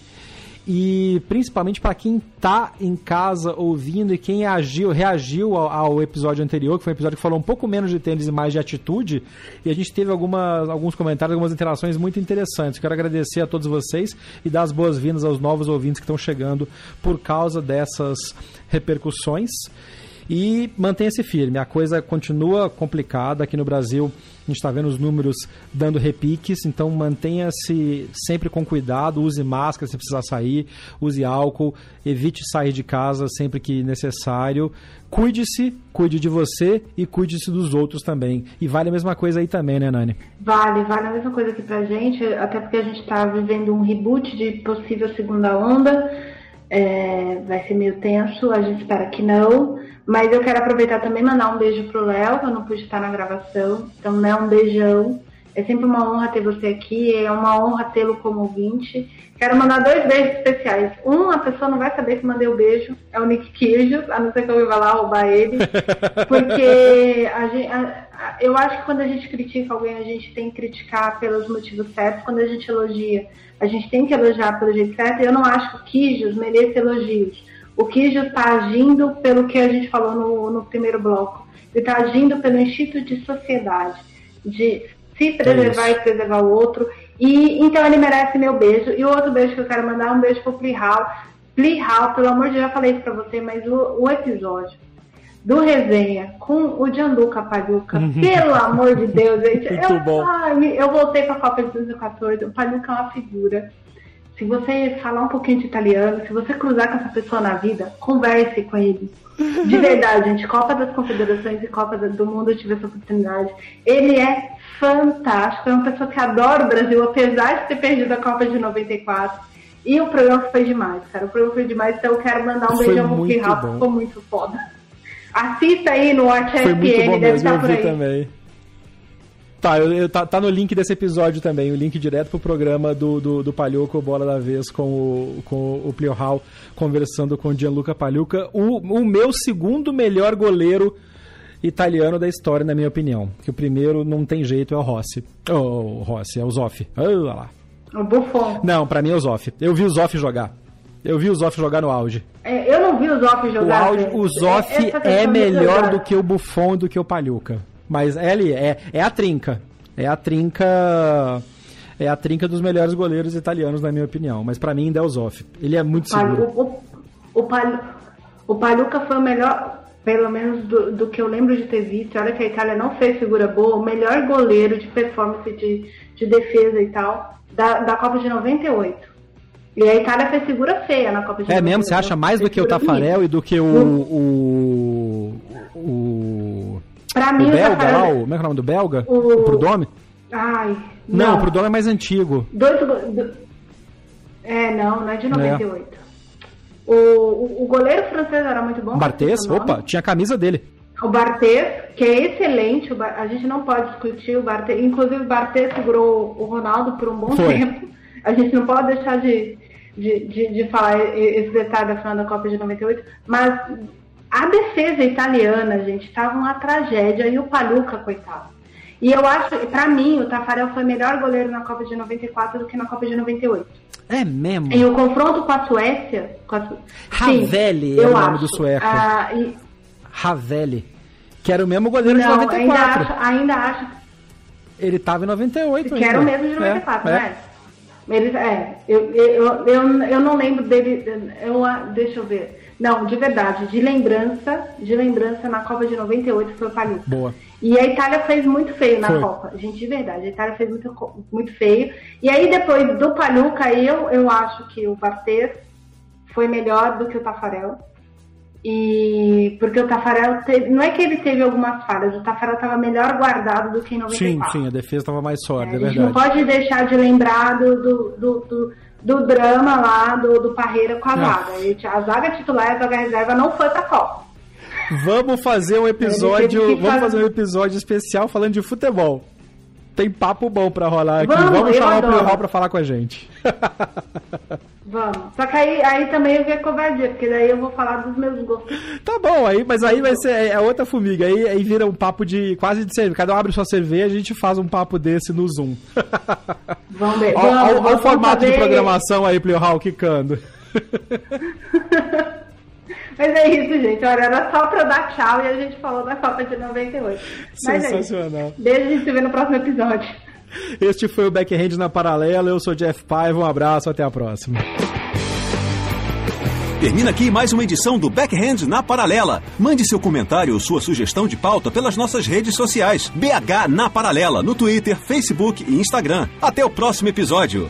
E principalmente para quem tá em casa ouvindo e quem agiu, reagiu ao, ao, episódio anterior, que foi um episódio que falou um pouco menos de tênis e mais de atitude, e a gente teve algumas, alguns comentários, algumas interações muito interessantes. Quero agradecer a todos vocês e dar as boas-vindas aos novos ouvintes que estão chegando por causa dessas repercussões e mantenha-se firme. A coisa continua complicada aqui no Brasil. A gente está vendo os números dando repiques, então mantenha-se sempre com cuidado, use máscara se precisar sair, use álcool, evite sair de casa sempre que necessário. Cuide-se, cuide de você e cuide-se dos outros também. E vale a mesma coisa aí também, né, Nani? Vale, vale a mesma coisa aqui pra gente, até porque a gente está vivendo um reboot de possível segunda onda. É, vai ser meio tenso, a gente espera que não. Mas eu quero aproveitar também mandar um beijo pro Léo, eu não pude estar na gravação. Então, Léo, um beijão. É sempre uma honra ter você aqui, é uma honra tê-lo como ouvinte. Quero mandar dois beijos especiais. Um, a pessoa não vai saber que mandei o um beijo, é o Nick Queijos, a não ser que eu vá lá roubar ele. [laughs] Porque a gente, a, a, eu acho que quando a gente critica alguém, a gente tem que criticar pelos motivos certos. Quando a gente elogia, a gente tem que elogiar pelo jeito certo. E eu não acho que o Quijos mereça elogios. O Quijos está agindo pelo que a gente falou no, no primeiro bloco. Ele está agindo pelo instinto de sociedade, de se preservar é e preservar o outro. E então ele merece meu beijo. E o outro beijo que eu quero mandar é um beijo pro Plihal. Plihal, pelo amor de Deus, já falei isso pra você, mas o, o episódio do resenha com o Gianluca Pagliuca, uhum. pelo amor de Deus, gente. [laughs] Muito eu, bom. Ai, eu voltei pra Copa de 2014, o Pagliuca é uma figura. Se você falar um pouquinho de italiano, se você cruzar com essa pessoa na vida, converse com ele. De [laughs] verdade, gente. Copa das Confederações e Copa do Mundo, eu tive essa oportunidade. Ele é fantástico. É uma pessoa que adora o Brasil, apesar de ter perdido a Copa de 94. E o programa foi demais, cara. O programa foi demais, então eu quero mandar um beijão pro Pirral, ficou muito foda. Assista aí no Watch FPN, deve estar por aí. Também. Tá, eu, eu, tá, tá, no link desse episódio também, o link direto pro programa do, do, do Palhoco Bola da Vez com o, com o Pliohal conversando com o Gianluca Palhuca, o, o meu segundo melhor goleiro italiano da história, na minha opinião. Que o primeiro não tem jeito, é o Rossi. Oh, o Rossi, é o Zoff. Olha lá. O Buffon. Não, pra mim é o Zoff. Eu vi o Zoff jogar. Eu vi o Zoff jogar no auge. É, eu não vi o Zoff jogar. O, auge, o Zoff é, é melhor do que o Buffon do que o Palhuca. Mas ele é, é a trinca. É a trinca. É a trinca dos melhores goleiros italianos, na minha opinião. Mas para mim, Delzoff. Ele é muito seguro. O, o, o, Pal, o Paluca foi o melhor, pelo menos do, do, que eu lembro de ter visto. Olha que a Itália não fez figura boa. O melhor goleiro de performance de, de defesa e tal da, da Copa de 98. E a Itália fez figura feia na Copa de É mesmo? Você acha mais do que o Tafarel e do que o. o, o Pra mim, o belga lá, o, como é, é o nome do belga? O, o Prudhomme? Ai. Não, não, o Prudhomme é mais antigo. Dois, do... É, não, não é de 98. É. O, o, o, goleiro francês era muito bom. Barthez? Opa, tinha a camisa dele. O Barthez, que é excelente, a gente não pode discutir o Barthez. Inclusive, o Barthez segurou o Ronaldo por um bom Foi. tempo. A gente não pode deixar de, de, de, de falar esse detalhe da final da Copa de 98. Mas a defesa italiana, gente, estava uma tragédia e o Paluca, coitado. E eu acho, para mim, o Tafarel foi melhor goleiro na Copa de 94 do que na Copa de 98. É mesmo? Em o confronto com a Suécia. Com a é o nome do sueco. Ah, e... Que era o mesmo goleiro Não, de 94. Ainda acho, ainda acho. Ele estava em 98. Que ainda. era o mesmo de 94, é, né? É. Ele, é, eu, eu, eu, eu não lembro dele. Eu, deixa eu ver. Não, de verdade, de lembrança, de lembrança na Copa de 98 foi o Palito. Boa. E a Itália fez muito feio na foi. Copa. Gente, de verdade, a Itália fez muito, muito feio. E aí depois do Paluca, eu, eu acho que o Barthez foi melhor do que o Tafarel. E porque o Tafarel teve, não é que ele teve algumas falhas, o Tafarel estava melhor guardado do que em 94. Sim, sim, a defesa estava mais sólida, é, é verdade. A gente não pode deixar de lembrar do, do, do, do drama lá do, do Parreira com a zaga. A zaga titular e a zaga reserva não foi pra Copa. Vamos fazer um episódio. Vamos fazer um episódio especial falando de futebol. Tem papo bom pra rolar aqui. Vamos, vamos chamar adoro. o Play pra falar com a gente. [laughs] Vamos. Só que aí, aí também eu vi a covardia, porque daí eu vou falar dos meus gostos. Tá bom, aí, mas aí vai ser é, é outra formiga. Aí, aí vira um papo de quase de cerveja. Cada um abre sua cerveja e a gente faz um papo desse no Zoom. [laughs] Vamos ver. Olha o formato fazer... de programação aí, Plio Hall, quicando. [laughs] Mas é isso, gente. Olha, era só pra dar tchau e a gente falou da Copa de 98. Mas Sensacional. É Beijo, a gente se vê no próximo episódio. Este foi o Backhand na Paralela. Eu sou Jeff Paiva. Um abraço, até a próxima. Termina aqui mais uma edição do Backhand na Paralela. Mande seu comentário ou sua sugestão de pauta pelas nossas redes sociais. BH na Paralela, no Twitter, Facebook e Instagram. Até o próximo episódio.